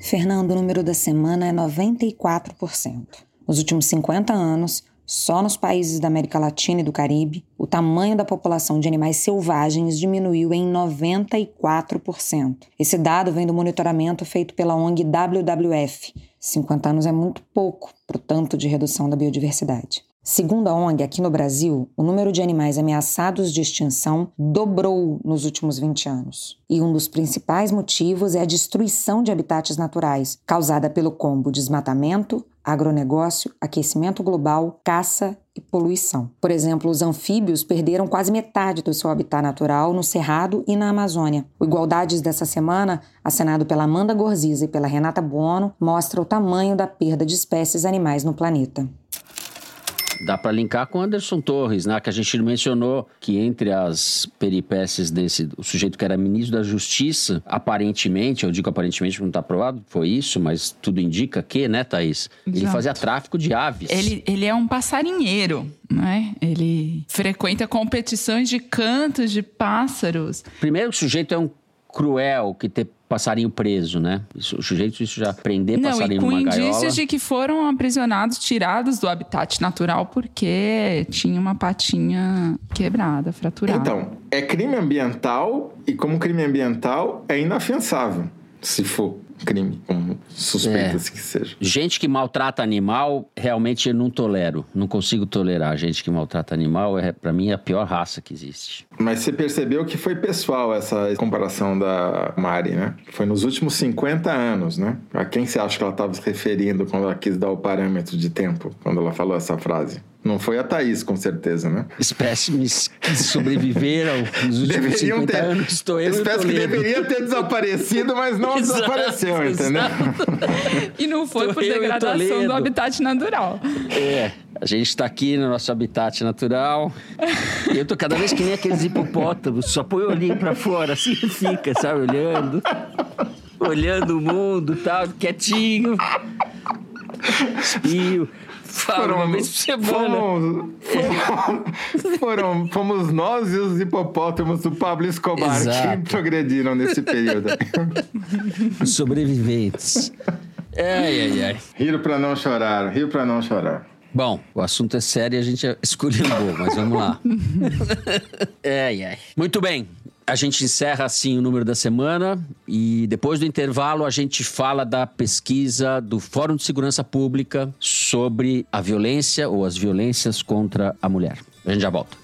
Fernando, o número da semana é 94%. Nos últimos 50 anos, só nos países da América Latina e do Caribe, o tamanho da população de animais selvagens diminuiu em 94%. Esse dado vem do monitoramento feito pela ONG WWF. 50 anos é muito pouco para o tanto de redução da biodiversidade. Segundo a ONG, aqui no Brasil, o número de animais ameaçados de extinção dobrou nos últimos 20 anos. E um dos principais motivos é a destruição de habitats naturais, causada pelo combo desmatamento, agronegócio, aquecimento global, caça e poluição. Por exemplo, os anfíbios perderam quase metade do seu habitat natural no Cerrado e na Amazônia. O Igualdades dessa semana, assinado pela Amanda Gorziza e pela Renata Buono, mostra o tamanho da perda de espécies animais no planeta. Dá para linkar com Anderson Torres, né? Que a gente mencionou que entre as peripécias desse o sujeito que era ministro da Justiça, aparentemente, eu digo aparentemente porque não está provado, foi isso, mas tudo indica que, né, Thaís? Ele Exato. fazia tráfico de aves. Ele, ele é um passarinheiro, né? Ele frequenta competições de cantos de pássaros. Primeiro, o sujeito é um cruel que ter passarinho preso, né? Isso, o sujeito isso já prender Não, e passarinho com numa gaiola. indícios de que foram aprisionados, tirados do habitat natural porque tinha uma patinha quebrada, fraturada. Então, é crime ambiental e como crime ambiental é inafiançável, se for crime, como suspeita-se que seja. Gente que maltrata animal, realmente eu não tolero. Não consigo tolerar gente que maltrata animal. É, para mim, é a pior raça que existe. Mas você percebeu que foi pessoal essa comparação da Mari, né? Foi nos últimos 50 anos, né? A quem você acha que ela estava se referindo quando ela quis dar o parâmetro de tempo, quando ela falou essa frase? Não foi a Thaís, com certeza, né? Espécimes que sobreviveram nos últimos 50 anos. Estou eu Espécie que deveria ter desaparecido, mas não Exato. desapareceu. eu, entendeu? E não foi por degradação do habitat natural. É, a gente está aqui no nosso habitat natural. E eu tô cada vez que nem aqueles hipopótamos, só põe o olhinho pra fora, assim fica, sabe, olhando. Olhando o mundo, tal, quietinho. Espio. Fala uma vez por semana. Fomos, fomos, foram, fomos nós e os hipopótamos do Pablo Escobar Exato. que progrediram nesse período. Os sobreviventes. Ai, ai, ai. Rio pra não chorar, rio pra não chorar. Bom, o assunto é sério e a gente escolheu mas vamos lá. ai, ai. Muito bem. A gente encerra assim o número da semana e depois do intervalo a gente fala da pesquisa do Fórum de Segurança Pública sobre a violência ou as violências contra a mulher. A gente já volta.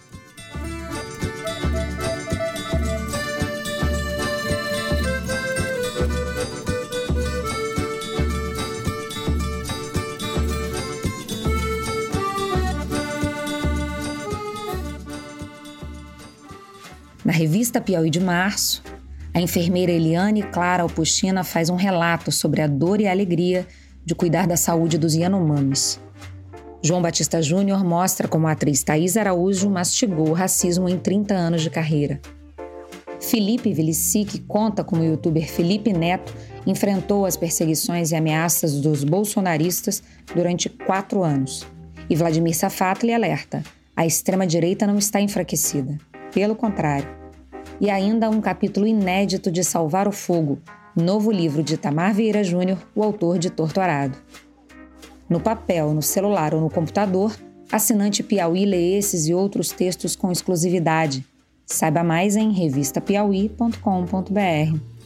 Revista Piauí de março, a enfermeira Eliane Clara Alpuchina faz um relato sobre a dor e a alegria de cuidar da saúde dos Yanomamis. João Batista Júnior mostra como a atriz Thaís Araújo mastigou o racismo em 30 anos de carreira. Felipe Vilicic conta como o youtuber Felipe Neto enfrentou as perseguições e ameaças dos bolsonaristas durante quatro anos. E Vladimir Safatli alerta: a extrema-direita não está enfraquecida. Pelo contrário. E ainda um capítulo inédito de Salvar o Fogo, novo livro de Tamar Vieira Júnior, o autor de Torturado. No papel, no celular ou no computador, assinante Piauí lê esses e outros textos com exclusividade. Saiba mais em revistapiauí.com.br.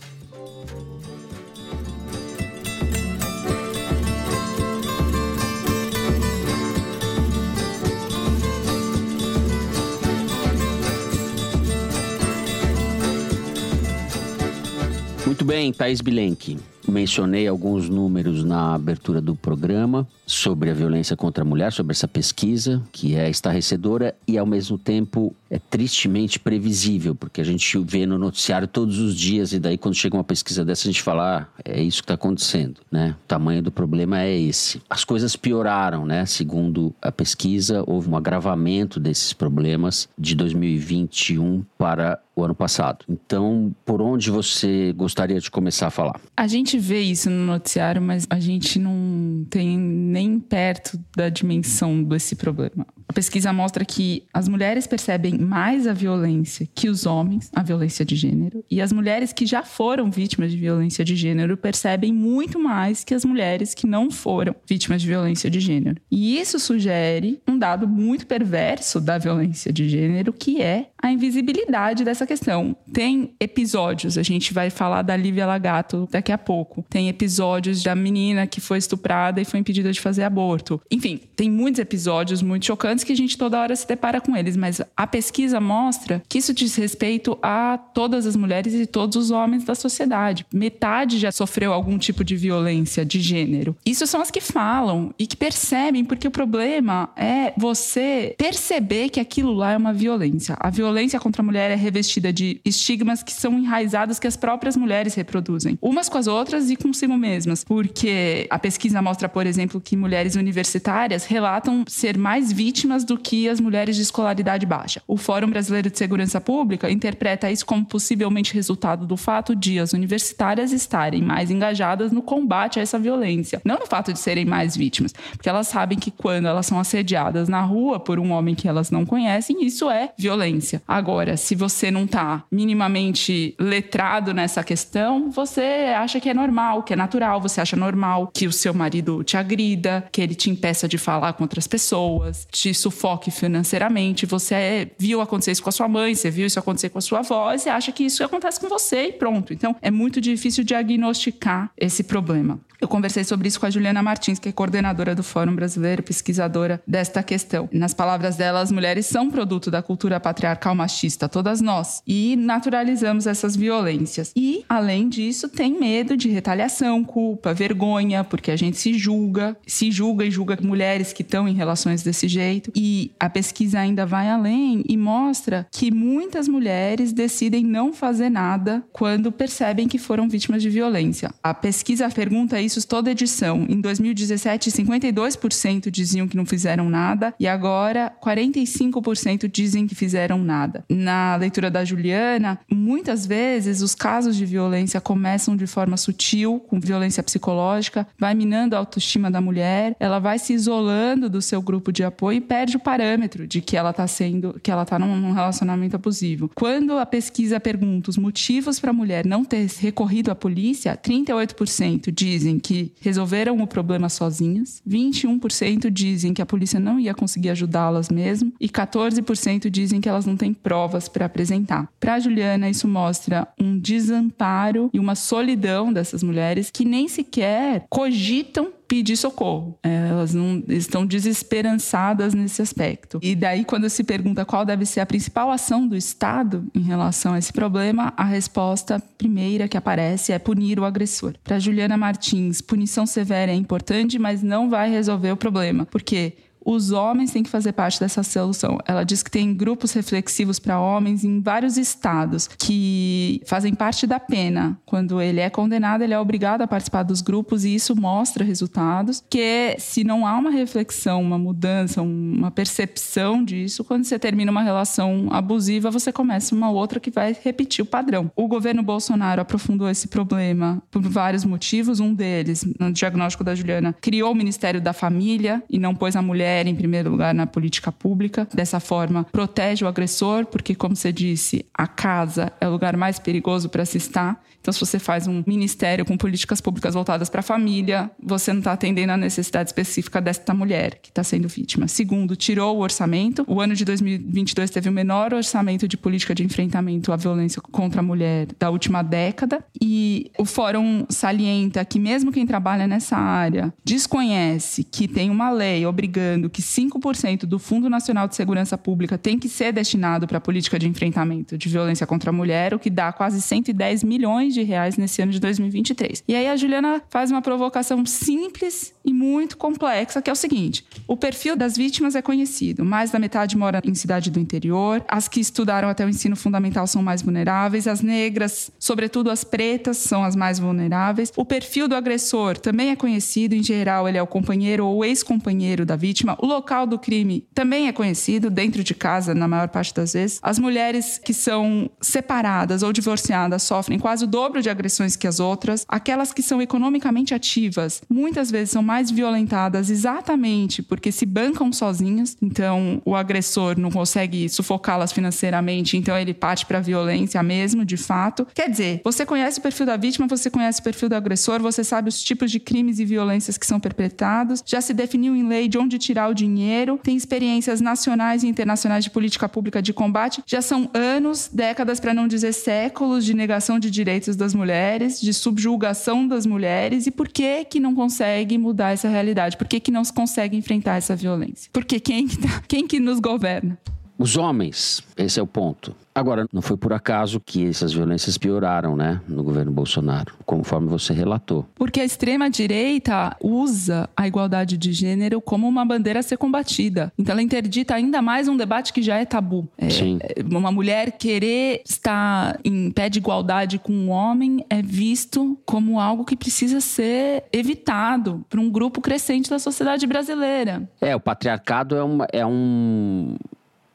Muito bem, Thaís Bilenque. Mencionei alguns números na abertura do programa sobre a violência contra a mulher, sobre essa pesquisa, que é estarrecedora e, ao mesmo tempo, é tristemente previsível, porque a gente vê no noticiário todos os dias e daí, quando chega uma pesquisa dessa, a gente fala, ah, é isso que está acontecendo, né? O tamanho do problema é esse. As coisas pioraram, né? Segundo a pesquisa, houve um agravamento desses problemas de 2021 para o ano passado. Então, por onde você gostaria de começar a falar? A gente vê isso no noticiário, mas a gente não tem nem perto da dimensão desse problema. A pesquisa mostra que as mulheres percebem mais a violência que os homens, a violência de gênero, e as mulheres que já foram vítimas de violência de gênero percebem muito mais que as mulheres que não foram vítimas de violência de gênero. E isso sugere um dado muito perverso da violência de gênero, que é a invisibilidade dessa questão. Tem episódios, a gente vai falar da Lívia Lagato daqui a pouco. Tem episódios da menina que foi estuprada e foi impedida de fazer aborto. Enfim, tem muitos episódios muito chocantes que a gente toda hora se depara com eles, mas a pesquisa mostra que isso diz respeito a todas as mulheres e todos os homens da sociedade. Metade já sofreu algum tipo de violência de gênero. Isso são as que falam e que percebem, porque o problema é você perceber que aquilo lá é uma violência. A violência contra a mulher é revestida de estigmas que são enraizados que as próprias mulheres reproduzem, umas com as outras e consigo mesmas. Porque a pesquisa mostra, por exemplo, que mulheres universitárias relatam ser mais vítimas do que as mulheres de escolaridade baixa. O Fórum Brasileiro de Segurança Pública interpreta isso como possivelmente resultado do fato de as universitárias estarem mais engajadas no combate a essa violência, não no fato de serem mais vítimas, porque elas sabem que quando elas são assediadas na rua por um homem que elas não conhecem, isso é violência. Agora, se você não está minimamente letrado nessa questão, você acha que é normal, que é natural, você acha normal que o seu marido te agrida, que ele te impeça de falar com outras pessoas, te sufoque financeiramente. Você é, viu acontecer isso com a sua mãe, você viu isso acontecer com a sua avó, e você acha que isso acontece com você e pronto. Então, é muito difícil diagnosticar esse problema. Eu conversei sobre isso com a Juliana Martins, que é coordenadora do Fórum Brasileiro, pesquisadora desta questão. Nas palavras dela, as mulheres são produto da cultura patriarcal machista, todas nós, e naturalizamos essas violências. E, além disso, tem medo de retaliação, culpa, vergonha, porque a gente se julga, se julga e julga mulheres que estão em relações desse jeito. E a pesquisa ainda vai além e mostra que muitas mulheres decidem não fazer nada quando percebem que foram vítimas de violência. A pesquisa pergunta isso toda edição. Em 2017, 52% diziam que não fizeram nada e agora 45% dizem que fizeram nada. Na leitura da Juliana, muitas vezes os casos de violência começam de forma sutil, com violência psicológica, vai minando a autoestima da mulher, ela vai se isolando do seu grupo de apoio perde o parâmetro de que ela está sendo, que ela está num relacionamento abusivo. Quando a pesquisa pergunta os motivos para a mulher não ter recorrido à polícia, 38% dizem que resolveram o problema sozinhas, 21% dizem que a polícia não ia conseguir ajudá-las mesmo e 14% dizem que elas não têm provas para apresentar. Para Juliana, isso mostra um desamparo e uma solidão dessas mulheres que nem sequer cogitam pedir socorro. É, elas não estão desesperançadas nesse aspecto. E daí, quando se pergunta qual deve ser a principal ação do Estado em relação a esse problema, a resposta primeira que aparece é punir o agressor. Para Juliana Martins, punição severa é importante, mas não vai resolver o problema, porque os homens têm que fazer parte dessa solução. Ela diz que tem grupos reflexivos para homens em vários estados que fazem parte da pena. Quando ele é condenado, ele é obrigado a participar dos grupos e isso mostra resultados. Que se não há uma reflexão, uma mudança, uma percepção disso, quando você termina uma relação abusiva, você começa uma outra que vai repetir o padrão. O governo Bolsonaro aprofundou esse problema por vários motivos. Um deles, no diagnóstico da Juliana, criou o Ministério da Família e não pôs a mulher mulher em primeiro lugar na política pública. Dessa forma, protege o agressor, porque, como você disse, a casa é o lugar mais perigoso para se estar. Então, se você faz um ministério com políticas públicas voltadas para a família, você não está atendendo a necessidade específica desta mulher que está sendo vítima. Segundo, tirou o orçamento. O ano de 2022 teve o menor orçamento de política de enfrentamento à violência contra a mulher da última década. E o fórum salienta que, mesmo quem trabalha nessa área desconhece que tem uma lei obrigando que 5% do Fundo Nacional de Segurança Pública tem que ser destinado para a política de enfrentamento de violência contra a mulher, o que dá quase 110 milhões milhões de reais nesse ano de 2023. E aí a Juliana faz uma provocação simples e muito complexa, que é o seguinte: o perfil das vítimas é conhecido. Mais da metade mora em cidade do interior, as que estudaram até o ensino fundamental são mais vulneráveis, as negras, sobretudo as pretas, são as mais vulneráveis. O perfil do agressor também é conhecido, em geral, ele é o companheiro ou ex-companheiro da vítima. O local do crime também é conhecido, dentro de casa, na maior parte das vezes. As mulheres que são separadas ou divorciadas sofrem quase o dobro de agressões que as outras. Aquelas que são economicamente ativas, muitas vezes são mais violentadas exatamente porque se bancam sozinhas. Então, o agressor não consegue sufocá-las financeiramente, então ele parte para a violência mesmo, de fato. Quer dizer, você conhece o perfil da vítima, você conhece o perfil do agressor, você sabe os tipos de crimes e violências que são perpetrados, já se definiu em lei de onde tirar o dinheiro, tem experiências nacionais e internacionais de política pública de combate. Já são anos, décadas, para não dizer séculos, de negação de direitos das mulheres, de subjugação das mulheres. E por que que não consegue mudar? essa realidade? Por que, que não se consegue enfrentar essa violência? Porque quem que, tá, quem que nos governa? Os homens, esse é o ponto. Agora, não foi por acaso que essas violências pioraram, né, no governo Bolsonaro, conforme você relatou. Porque a extrema-direita usa a igualdade de gênero como uma bandeira a ser combatida. Então, ela interdita ainda mais um debate que já é tabu. É, Sim. Uma mulher querer estar em pé de igualdade com um homem é visto como algo que precisa ser evitado por um grupo crescente da sociedade brasileira. É, o patriarcado é, uma, é um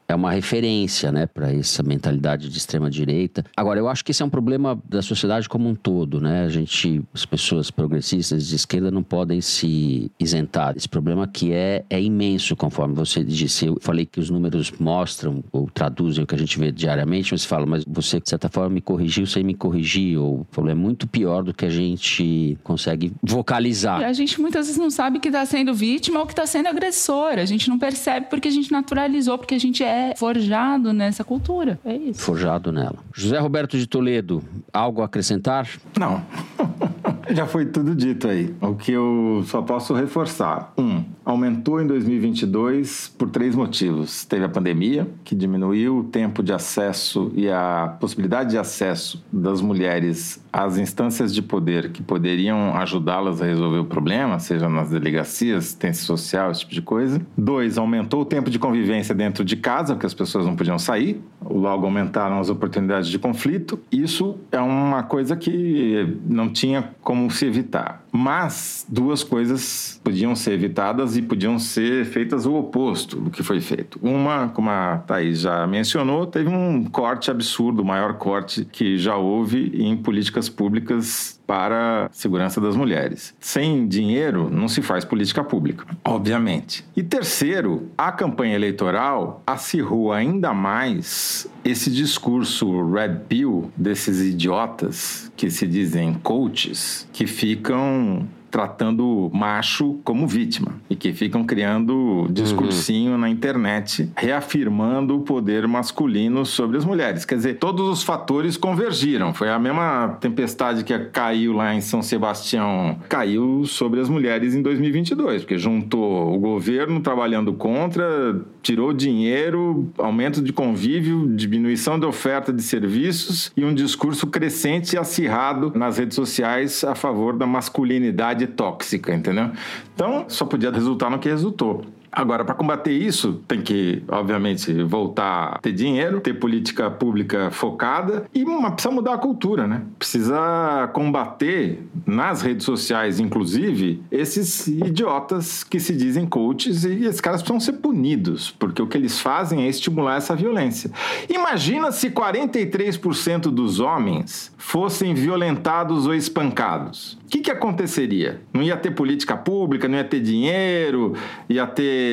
é uma referência, né, para essa mentalidade de extrema direita. Agora, eu acho que esse é um problema da sociedade como um todo, né? A gente, as pessoas progressistas de esquerda não podem se isentar Esse problema que é é imenso, conforme você disse. Eu falei que os números mostram ou traduzem o que a gente vê diariamente, mas você fala, mas você de certa forma me corrigiu sem me corrigir, ou problema é muito pior do que a gente consegue vocalizar. E a gente muitas vezes não sabe que está sendo vítima ou que está sendo agressor. A gente não percebe porque a gente naturalizou, porque a gente é é forjado nessa cultura. É isso. Forjado nela. José Roberto de Toledo, algo a acrescentar? Não. Já foi tudo dito aí. O que eu só posso reforçar. Um, aumentou em 2022 por três motivos. Teve a pandemia, que diminuiu o tempo de acesso e a possibilidade de acesso das mulheres às instâncias de poder que poderiam ajudá-las a resolver o problema, seja nas delegacias, assistência social, esse tipo de coisa. Dois, aumentou o tempo de convivência dentro de casa, porque as pessoas não podiam sair. Logo aumentaram as oportunidades de conflito. Isso é uma coisa que não tinha como se evitar. Mas duas coisas podiam ser evitadas e podiam ser feitas o oposto do que foi feito. Uma, como a Thaís já mencionou, teve um corte absurdo, o maior corte que já houve em políticas públicas para a segurança das mulheres. Sem dinheiro não se faz política pública, obviamente. E terceiro, a campanha eleitoral acirrou ainda mais esse discurso red pill desses idiotas que se dizem coaches, que ficam tratando macho como vítima e que ficam criando discursinho uhum. na internet reafirmando o poder masculino sobre as mulheres. Quer dizer, todos os fatores convergiram. Foi a mesma tempestade que caiu lá em São Sebastião, caiu sobre as mulheres em 2022, porque juntou o governo trabalhando contra, tirou dinheiro, aumento de convívio, diminuição da oferta de serviços e um discurso crescente e acirrado nas redes sociais a favor da masculinidade tóxica, entendeu? Então, só podia resultar no que resultou. Agora, para combater isso, tem que, obviamente, voltar a ter dinheiro, ter política pública focada e uma, precisa mudar a cultura, né? Precisa combater nas redes sociais, inclusive, esses idiotas que se dizem coaches e esses caras precisam ser punidos, porque o que eles fazem é estimular essa violência. Imagina se 43% dos homens fossem violentados ou espancados. O que, que aconteceria? Não ia ter política pública, não ia ter dinheiro, ia ter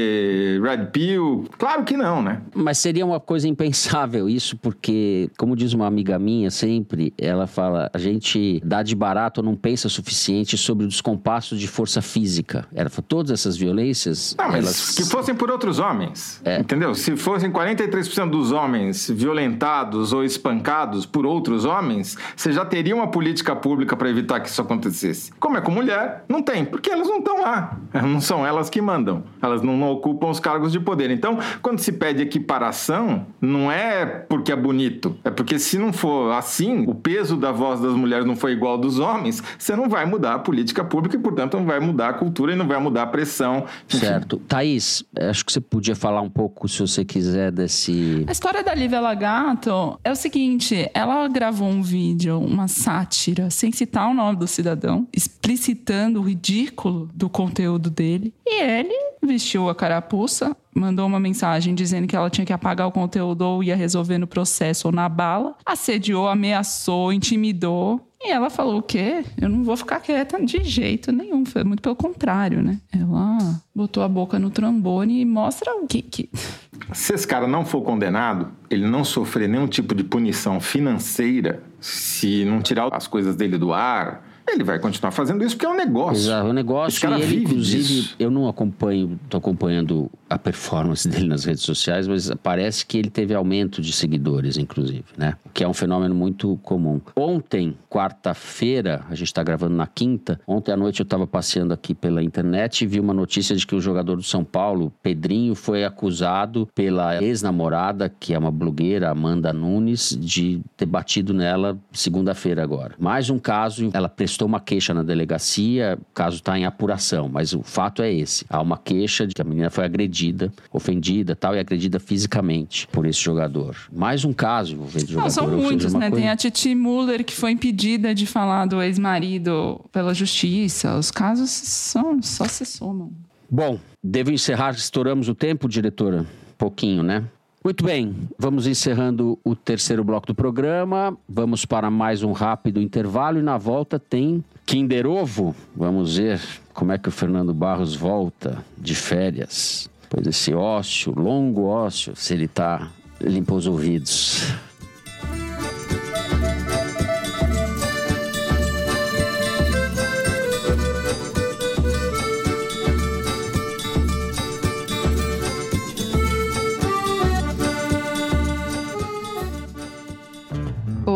red pill? Claro que não, né? Mas seria uma coisa impensável isso, porque, como diz uma amiga minha sempre, ela fala: a gente dá de barato ou não pensa o suficiente sobre o descompasso de força física. Ela falou, todas essas violências. Não, elas... que fossem por outros homens. É. Entendeu? Se fossem 43% dos homens violentados ou espancados por outros homens, você já teria uma política pública para evitar que isso acontecesse acontecesse. Como é com mulher, não tem, porque elas não estão lá. Não são elas que mandam. Elas não, não, ocupam os cargos de poder. Então, quando se pede equiparação, não é porque é bonito. É porque se não for assim, o peso da voz das mulheres não for igual ao dos homens, você não vai mudar a política pública e, portanto, não vai mudar a cultura e não vai mudar a pressão. Certo. Thaís, acho que você podia falar um pouco, se você quiser, desse. A história da Lívia Lagato é o seguinte: ela gravou um vídeo, uma sátira, sem citar o nome do cidadão explicitando o ridículo do conteúdo dele. E ele vestiu a carapuça, mandou uma mensagem dizendo que ela tinha que apagar o conteúdo ou ia resolver no processo ou na bala, assediou, ameaçou, intimidou. E ela falou o quê? Eu não vou ficar quieta de jeito nenhum. Foi muito pelo contrário, né? Ela botou a boca no trombone e mostra o que. que... Se esse cara não for condenado, ele não sofrer nenhum tipo de punição financeira, se não tirar as coisas dele do ar, ele vai continuar fazendo isso porque é um negócio. Exato, é um negócio. Esse cara ele, vive inclusive, disso. eu não acompanho, estou acompanhando a performance dele nas redes sociais, mas parece que ele teve aumento de seguidores, inclusive, né? Que é um fenômeno muito comum. Ontem, quarta-feira, a gente está gravando na quinta. Ontem à noite eu estava passeando aqui pela internet e vi uma notícia de que o jogador do São Paulo, Pedrinho, foi acusado pela ex-namorada, que é uma blogueira, Amanda Nunes, de ter batido nela segunda-feira agora. Mais um caso, ela prestou prestou uma queixa na delegacia, o caso está em apuração, mas o fato é esse. Há uma queixa de que a menina foi agredida, ofendida tal, e agredida fisicamente por esse jogador. Mais um caso envolvendo jogador. Não, são muitos, né? Coisa... Tem a Titi Muller, que foi impedida de falar do ex-marido pela justiça. Os casos são, só se somam. Bom, devo encerrar, estouramos o tempo, diretora? Pouquinho, né? Muito bem, vamos encerrando o terceiro bloco do programa. Vamos para mais um rápido intervalo e na volta tem Kinder Ovo. Vamos ver como é que o Fernando Barros volta de férias. Pois esse ócio, longo ócio, se ele está limpo os ouvidos.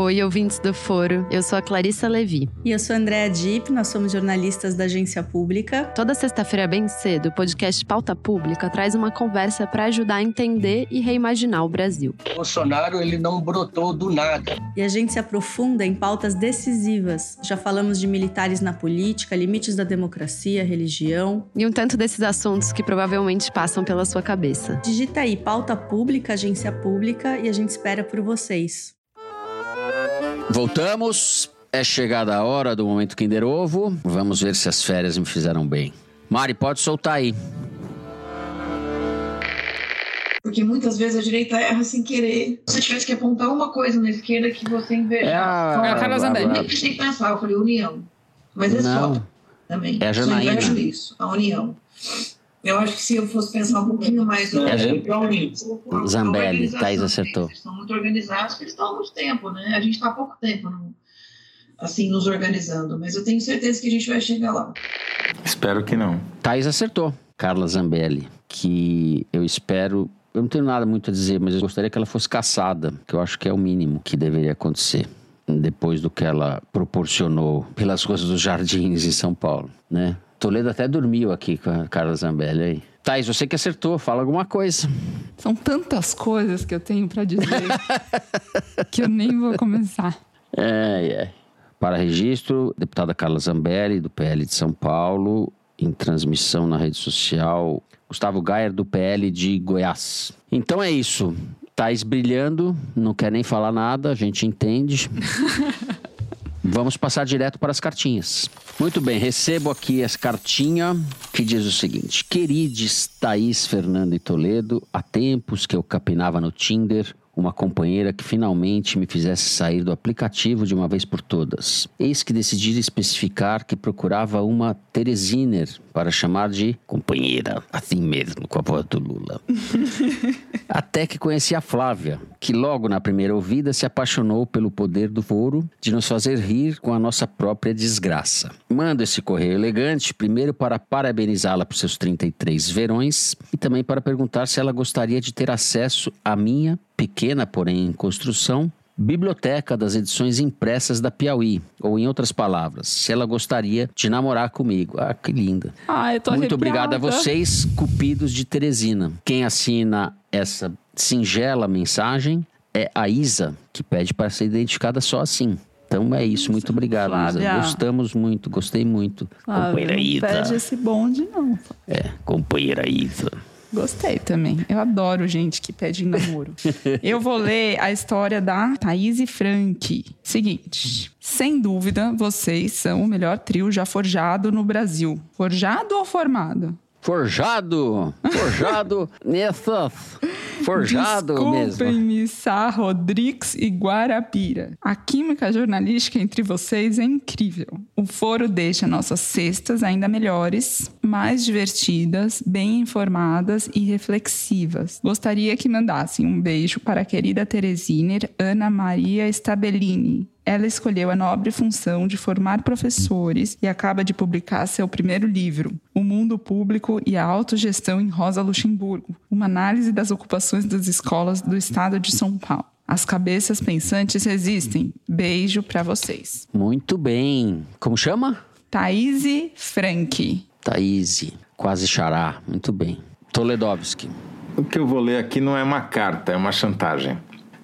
Oi, ouvintes do Foro. Eu sou a Clarissa Levi. E eu sou a Andréa Dipp, nós somos jornalistas da Agência Pública. Toda sexta-feira, bem cedo, o podcast Pauta Pública traz uma conversa para ajudar a entender e reimaginar o Brasil. Bolsonaro, ele não brotou do nada. E a gente se aprofunda em pautas decisivas. Já falamos de militares na política, limites da democracia, religião. E um tanto desses assuntos que provavelmente passam pela sua cabeça. Digita aí Pauta Pública, Agência Pública e a gente espera por vocês. Voltamos. É chegada a hora do momento Kinder Ovo. Vamos ver se as férias me fizeram bem. Mari, pode soltar aí. Porque muitas vezes a direita erra sem querer. Se você tivesse que apontar uma coisa na esquerda que você inveja. É a, É a Carla Zambelli. Nem pensar, eu falei união. Mas é Não. só também. É a Janaína. invejo isso, a união. Eu acho que se eu fosse pensar um pouquinho mais no É a- a Zambelli, Thaís deles. acertou. Eles estão muito organizados, porque eles estão há muito tempo, né? A gente está há pouco tempo, no- assim, nos organizando. Mas eu tenho certeza que a gente vai chegar lá. Espero que não. Thaís acertou. Carla Zambelli, que eu espero. Eu não tenho nada muito a dizer, mas eu gostaria que ela fosse caçada, que eu acho que é o mínimo que deveria acontecer. Depois do que ela proporcionou pelas coisas dos jardins em São Paulo, né? Toledo até dormiu aqui com a Carla Zambelli aí. Thaís, você que acertou, fala alguma coisa. São tantas coisas que eu tenho pra dizer que eu nem vou começar. É, é. Para registro, deputada Carla Zambelli, do PL de São Paulo, em transmissão na rede social, Gustavo Gayer, do PL de Goiás. Então é isso. Thaís brilhando, não quer nem falar nada, a gente entende. Vamos passar direto para as cartinhas. Muito bem, recebo aqui essa cartinha que diz o seguinte: Querides Thaís, Fernando e Toledo, há tempos que eu capinava no Tinder uma companheira que finalmente me fizesse sair do aplicativo de uma vez por todas. Eis que decidi especificar que procurava uma Teresiner para chamar de companheira, assim mesmo, com a voz do Lula. Até que conheci a Flávia, que logo na primeira ouvida se apaixonou pelo poder do foro de nos fazer rir com a nossa própria desgraça. Mando esse correio elegante primeiro para parabenizá-la por seus 33 verões e também para perguntar se ela gostaria de ter acesso à minha, pequena porém em construção, biblioteca das edições impressas da Piauí, ou em outras palavras, se ela gostaria de namorar comigo. Ah, que linda. Ai, eu tô Muito arrepiada. obrigado a vocês, cupidos de Teresina. Quem assina essa singela mensagem é a Isa, que pede para ser identificada só assim. Então é isso, muito obrigado, Isa. Flávia. Gostamos muito, gostei muito. Ah, companheira não Isa. pede esse bonde, não. É, companheira Isa. Gostei também. Eu adoro gente que pede namoro. Eu vou ler a história da Thaís Frank. Seguinte. Sem dúvida, vocês são o melhor trio já forjado no Brasil. Forjado ou formado? Forjado! Forjado nessas. Forjado mesmo. Desculpem-me, Sá, Rodrigues e Guarapira. A química jornalística entre vocês é incrível. O foro deixa nossas cestas ainda melhores, mais divertidas, bem informadas e reflexivas. Gostaria que mandassem um beijo para a querida Teresiner Ana Maria Stabellini. Ela escolheu a nobre função de formar professores e acaba de publicar seu primeiro livro, O Mundo Público e a Autogestão em Rosa Luxemburgo, uma análise das ocupações das escolas do estado de São Paulo. As cabeças pensantes resistem. Beijo pra vocês. Muito bem. Como chama? Thaís Frank. Thaís. Quase xará. Muito bem. Toledovski. O que eu vou ler aqui não é uma carta, é uma chantagem.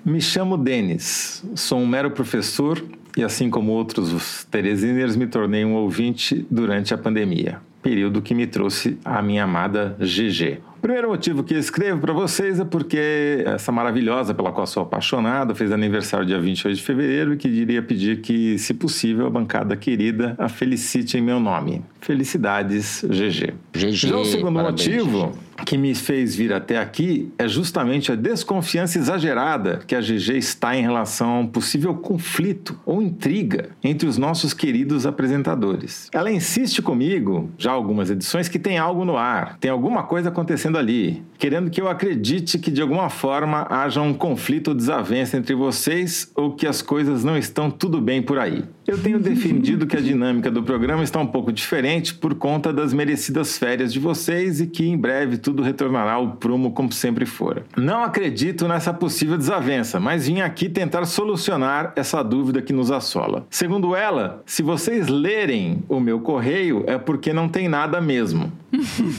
Me chamo Denis, sou um mero professor e, assim como outros os teresiners, me tornei um ouvinte durante a pandemia, período que me trouxe a minha amada GG. O primeiro motivo que eu escrevo para vocês é porque essa maravilhosa pela qual sou apaixonado fez aniversário dia 28 de fevereiro e que diria pedir que, se possível, a bancada querida a felicite em meu nome. Felicidades, GG. GG. Já o segundo parabéns, motivo que me fez vir até aqui é justamente a desconfiança exagerada que a GG está em relação a um possível conflito ou intriga entre os nossos queridos apresentadores. Ela insiste comigo, já algumas edições, que tem algo no ar, tem alguma coisa acontecendo ali, querendo que eu acredite que de alguma forma haja um conflito ou desavença entre vocês ou que as coisas não estão tudo bem por aí. Eu tenho defendido que a dinâmica do programa está um pouco diferente por conta das merecidas férias de vocês e que em breve tudo retornará ao prumo como sempre fora. Não acredito nessa possível desavença, mas vim aqui tentar solucionar essa dúvida que nos assola. Segundo ela, se vocês lerem o meu correio é porque não tem nada mesmo.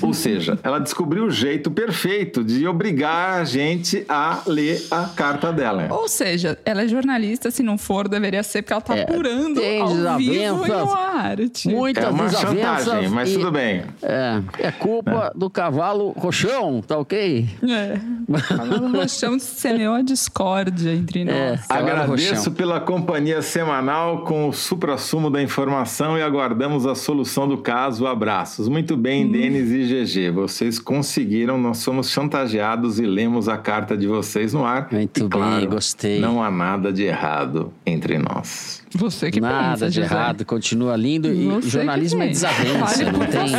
Ou seja, ela descobriu o jeito perfeito de obrigar a gente a ler a carta dela. Ou seja, ela é jornalista, se não for, deveria ser porque ela tá É, apurando ao vivo e no ar. tipo. Muitas É uma chantagem, mas e- tudo bem. É, é culpa do cavalo roxão, tá ok? É. O roxão semeou a discórdia entre nós. É, cavalo Agradeço roxão. pela companhia semanal com o suprassumo da informação e aguardamos a solução do caso. Abraços. Muito bem, Denis e GG. Vocês conseguiram, nós somos chantageados e lemos a carta de vocês no ar. Muito e, bem, claro, gostei. Não há nada de errado entre nós. Você que Nada pensa, de José. errado, continua lindo. E Você que jornalismo é desavença, Fale não tem.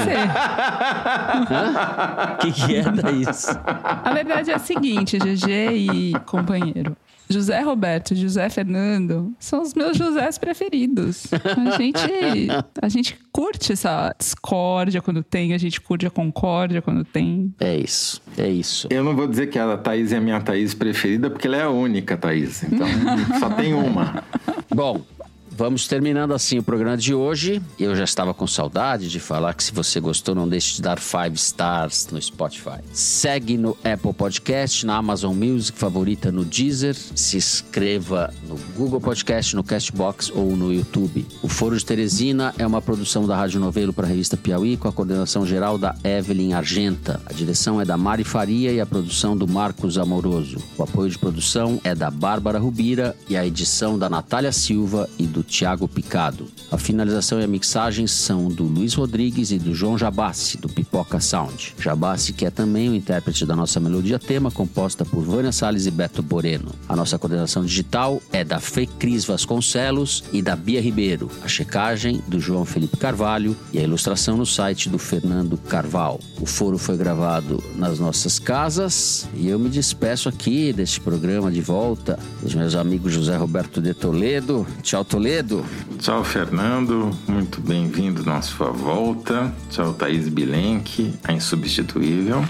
O que, que é, Thaís? A verdade é a seguinte, GG e companheiro. José Roberto e José Fernando são os meus Josés preferidos. A gente, a gente curte essa discórdia quando tem, a gente curte a concórdia quando tem. É isso, é isso. Eu não vou dizer que a Thaís é a minha Thaís preferida, porque ela é a única Thaís. Então, só tem uma. Bom, vamos terminando assim o programa de hoje. Eu já estava com saudade de falar que se você gostou, não deixe de dar five stars no Spotify. Segue no Apple Podcast, na Amazon Music, favorita no Deezer. Se inscreva no Google Podcast, no Castbox ou no YouTube. O Foro de Teresina é uma produção da Rádio Novelo para a revista Piauí, com a coordenação geral da Evelyn Argenta. A direção é da Mari Faria e a produção do Marcos Amoroso. O apoio de produção é da Bárbara Rubira e a edição da Natália Silva e do Tiago Picado. A finalização e a mixagem são do Luiz Rodrigues e do João Jabassi, do Pipoca Sound. Jabassi, que é também o intérprete da nossa melodia tema, composta por Vânia Salles e Beto Boreno. A nossa coordenação digital é da Fê Cris Vasconcelos e da Bia Ribeiro. A checagem do João Felipe Carvalho e a ilustração no site do Fernando Carval. O foro foi gravado nas nossas casas e eu me despeço aqui deste programa de volta dos meus amigos José Roberto de Toledo. Tchau, Toledo. Tchau, Fernando. Muito bem-vindo na sua volta. Tchau, Thaís Bilenque, a insubstituível.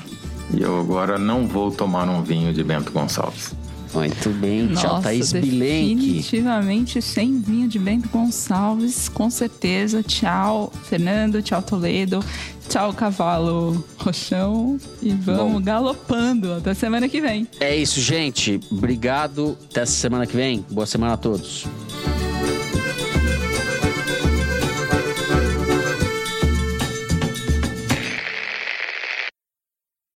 E eu agora não vou tomar um vinho de Bento Gonçalves. Muito bem. Tchau, Nossa, Thaís Bilenque. Definitivamente sem vinho de Bento Gonçalves, com certeza. Tchau, Fernando. Tchau, Toledo. Tchau, cavalo roxão. E vamos Bom. galopando. Até semana que vem. É isso, gente. Obrigado. Até semana que vem. Boa semana a todos.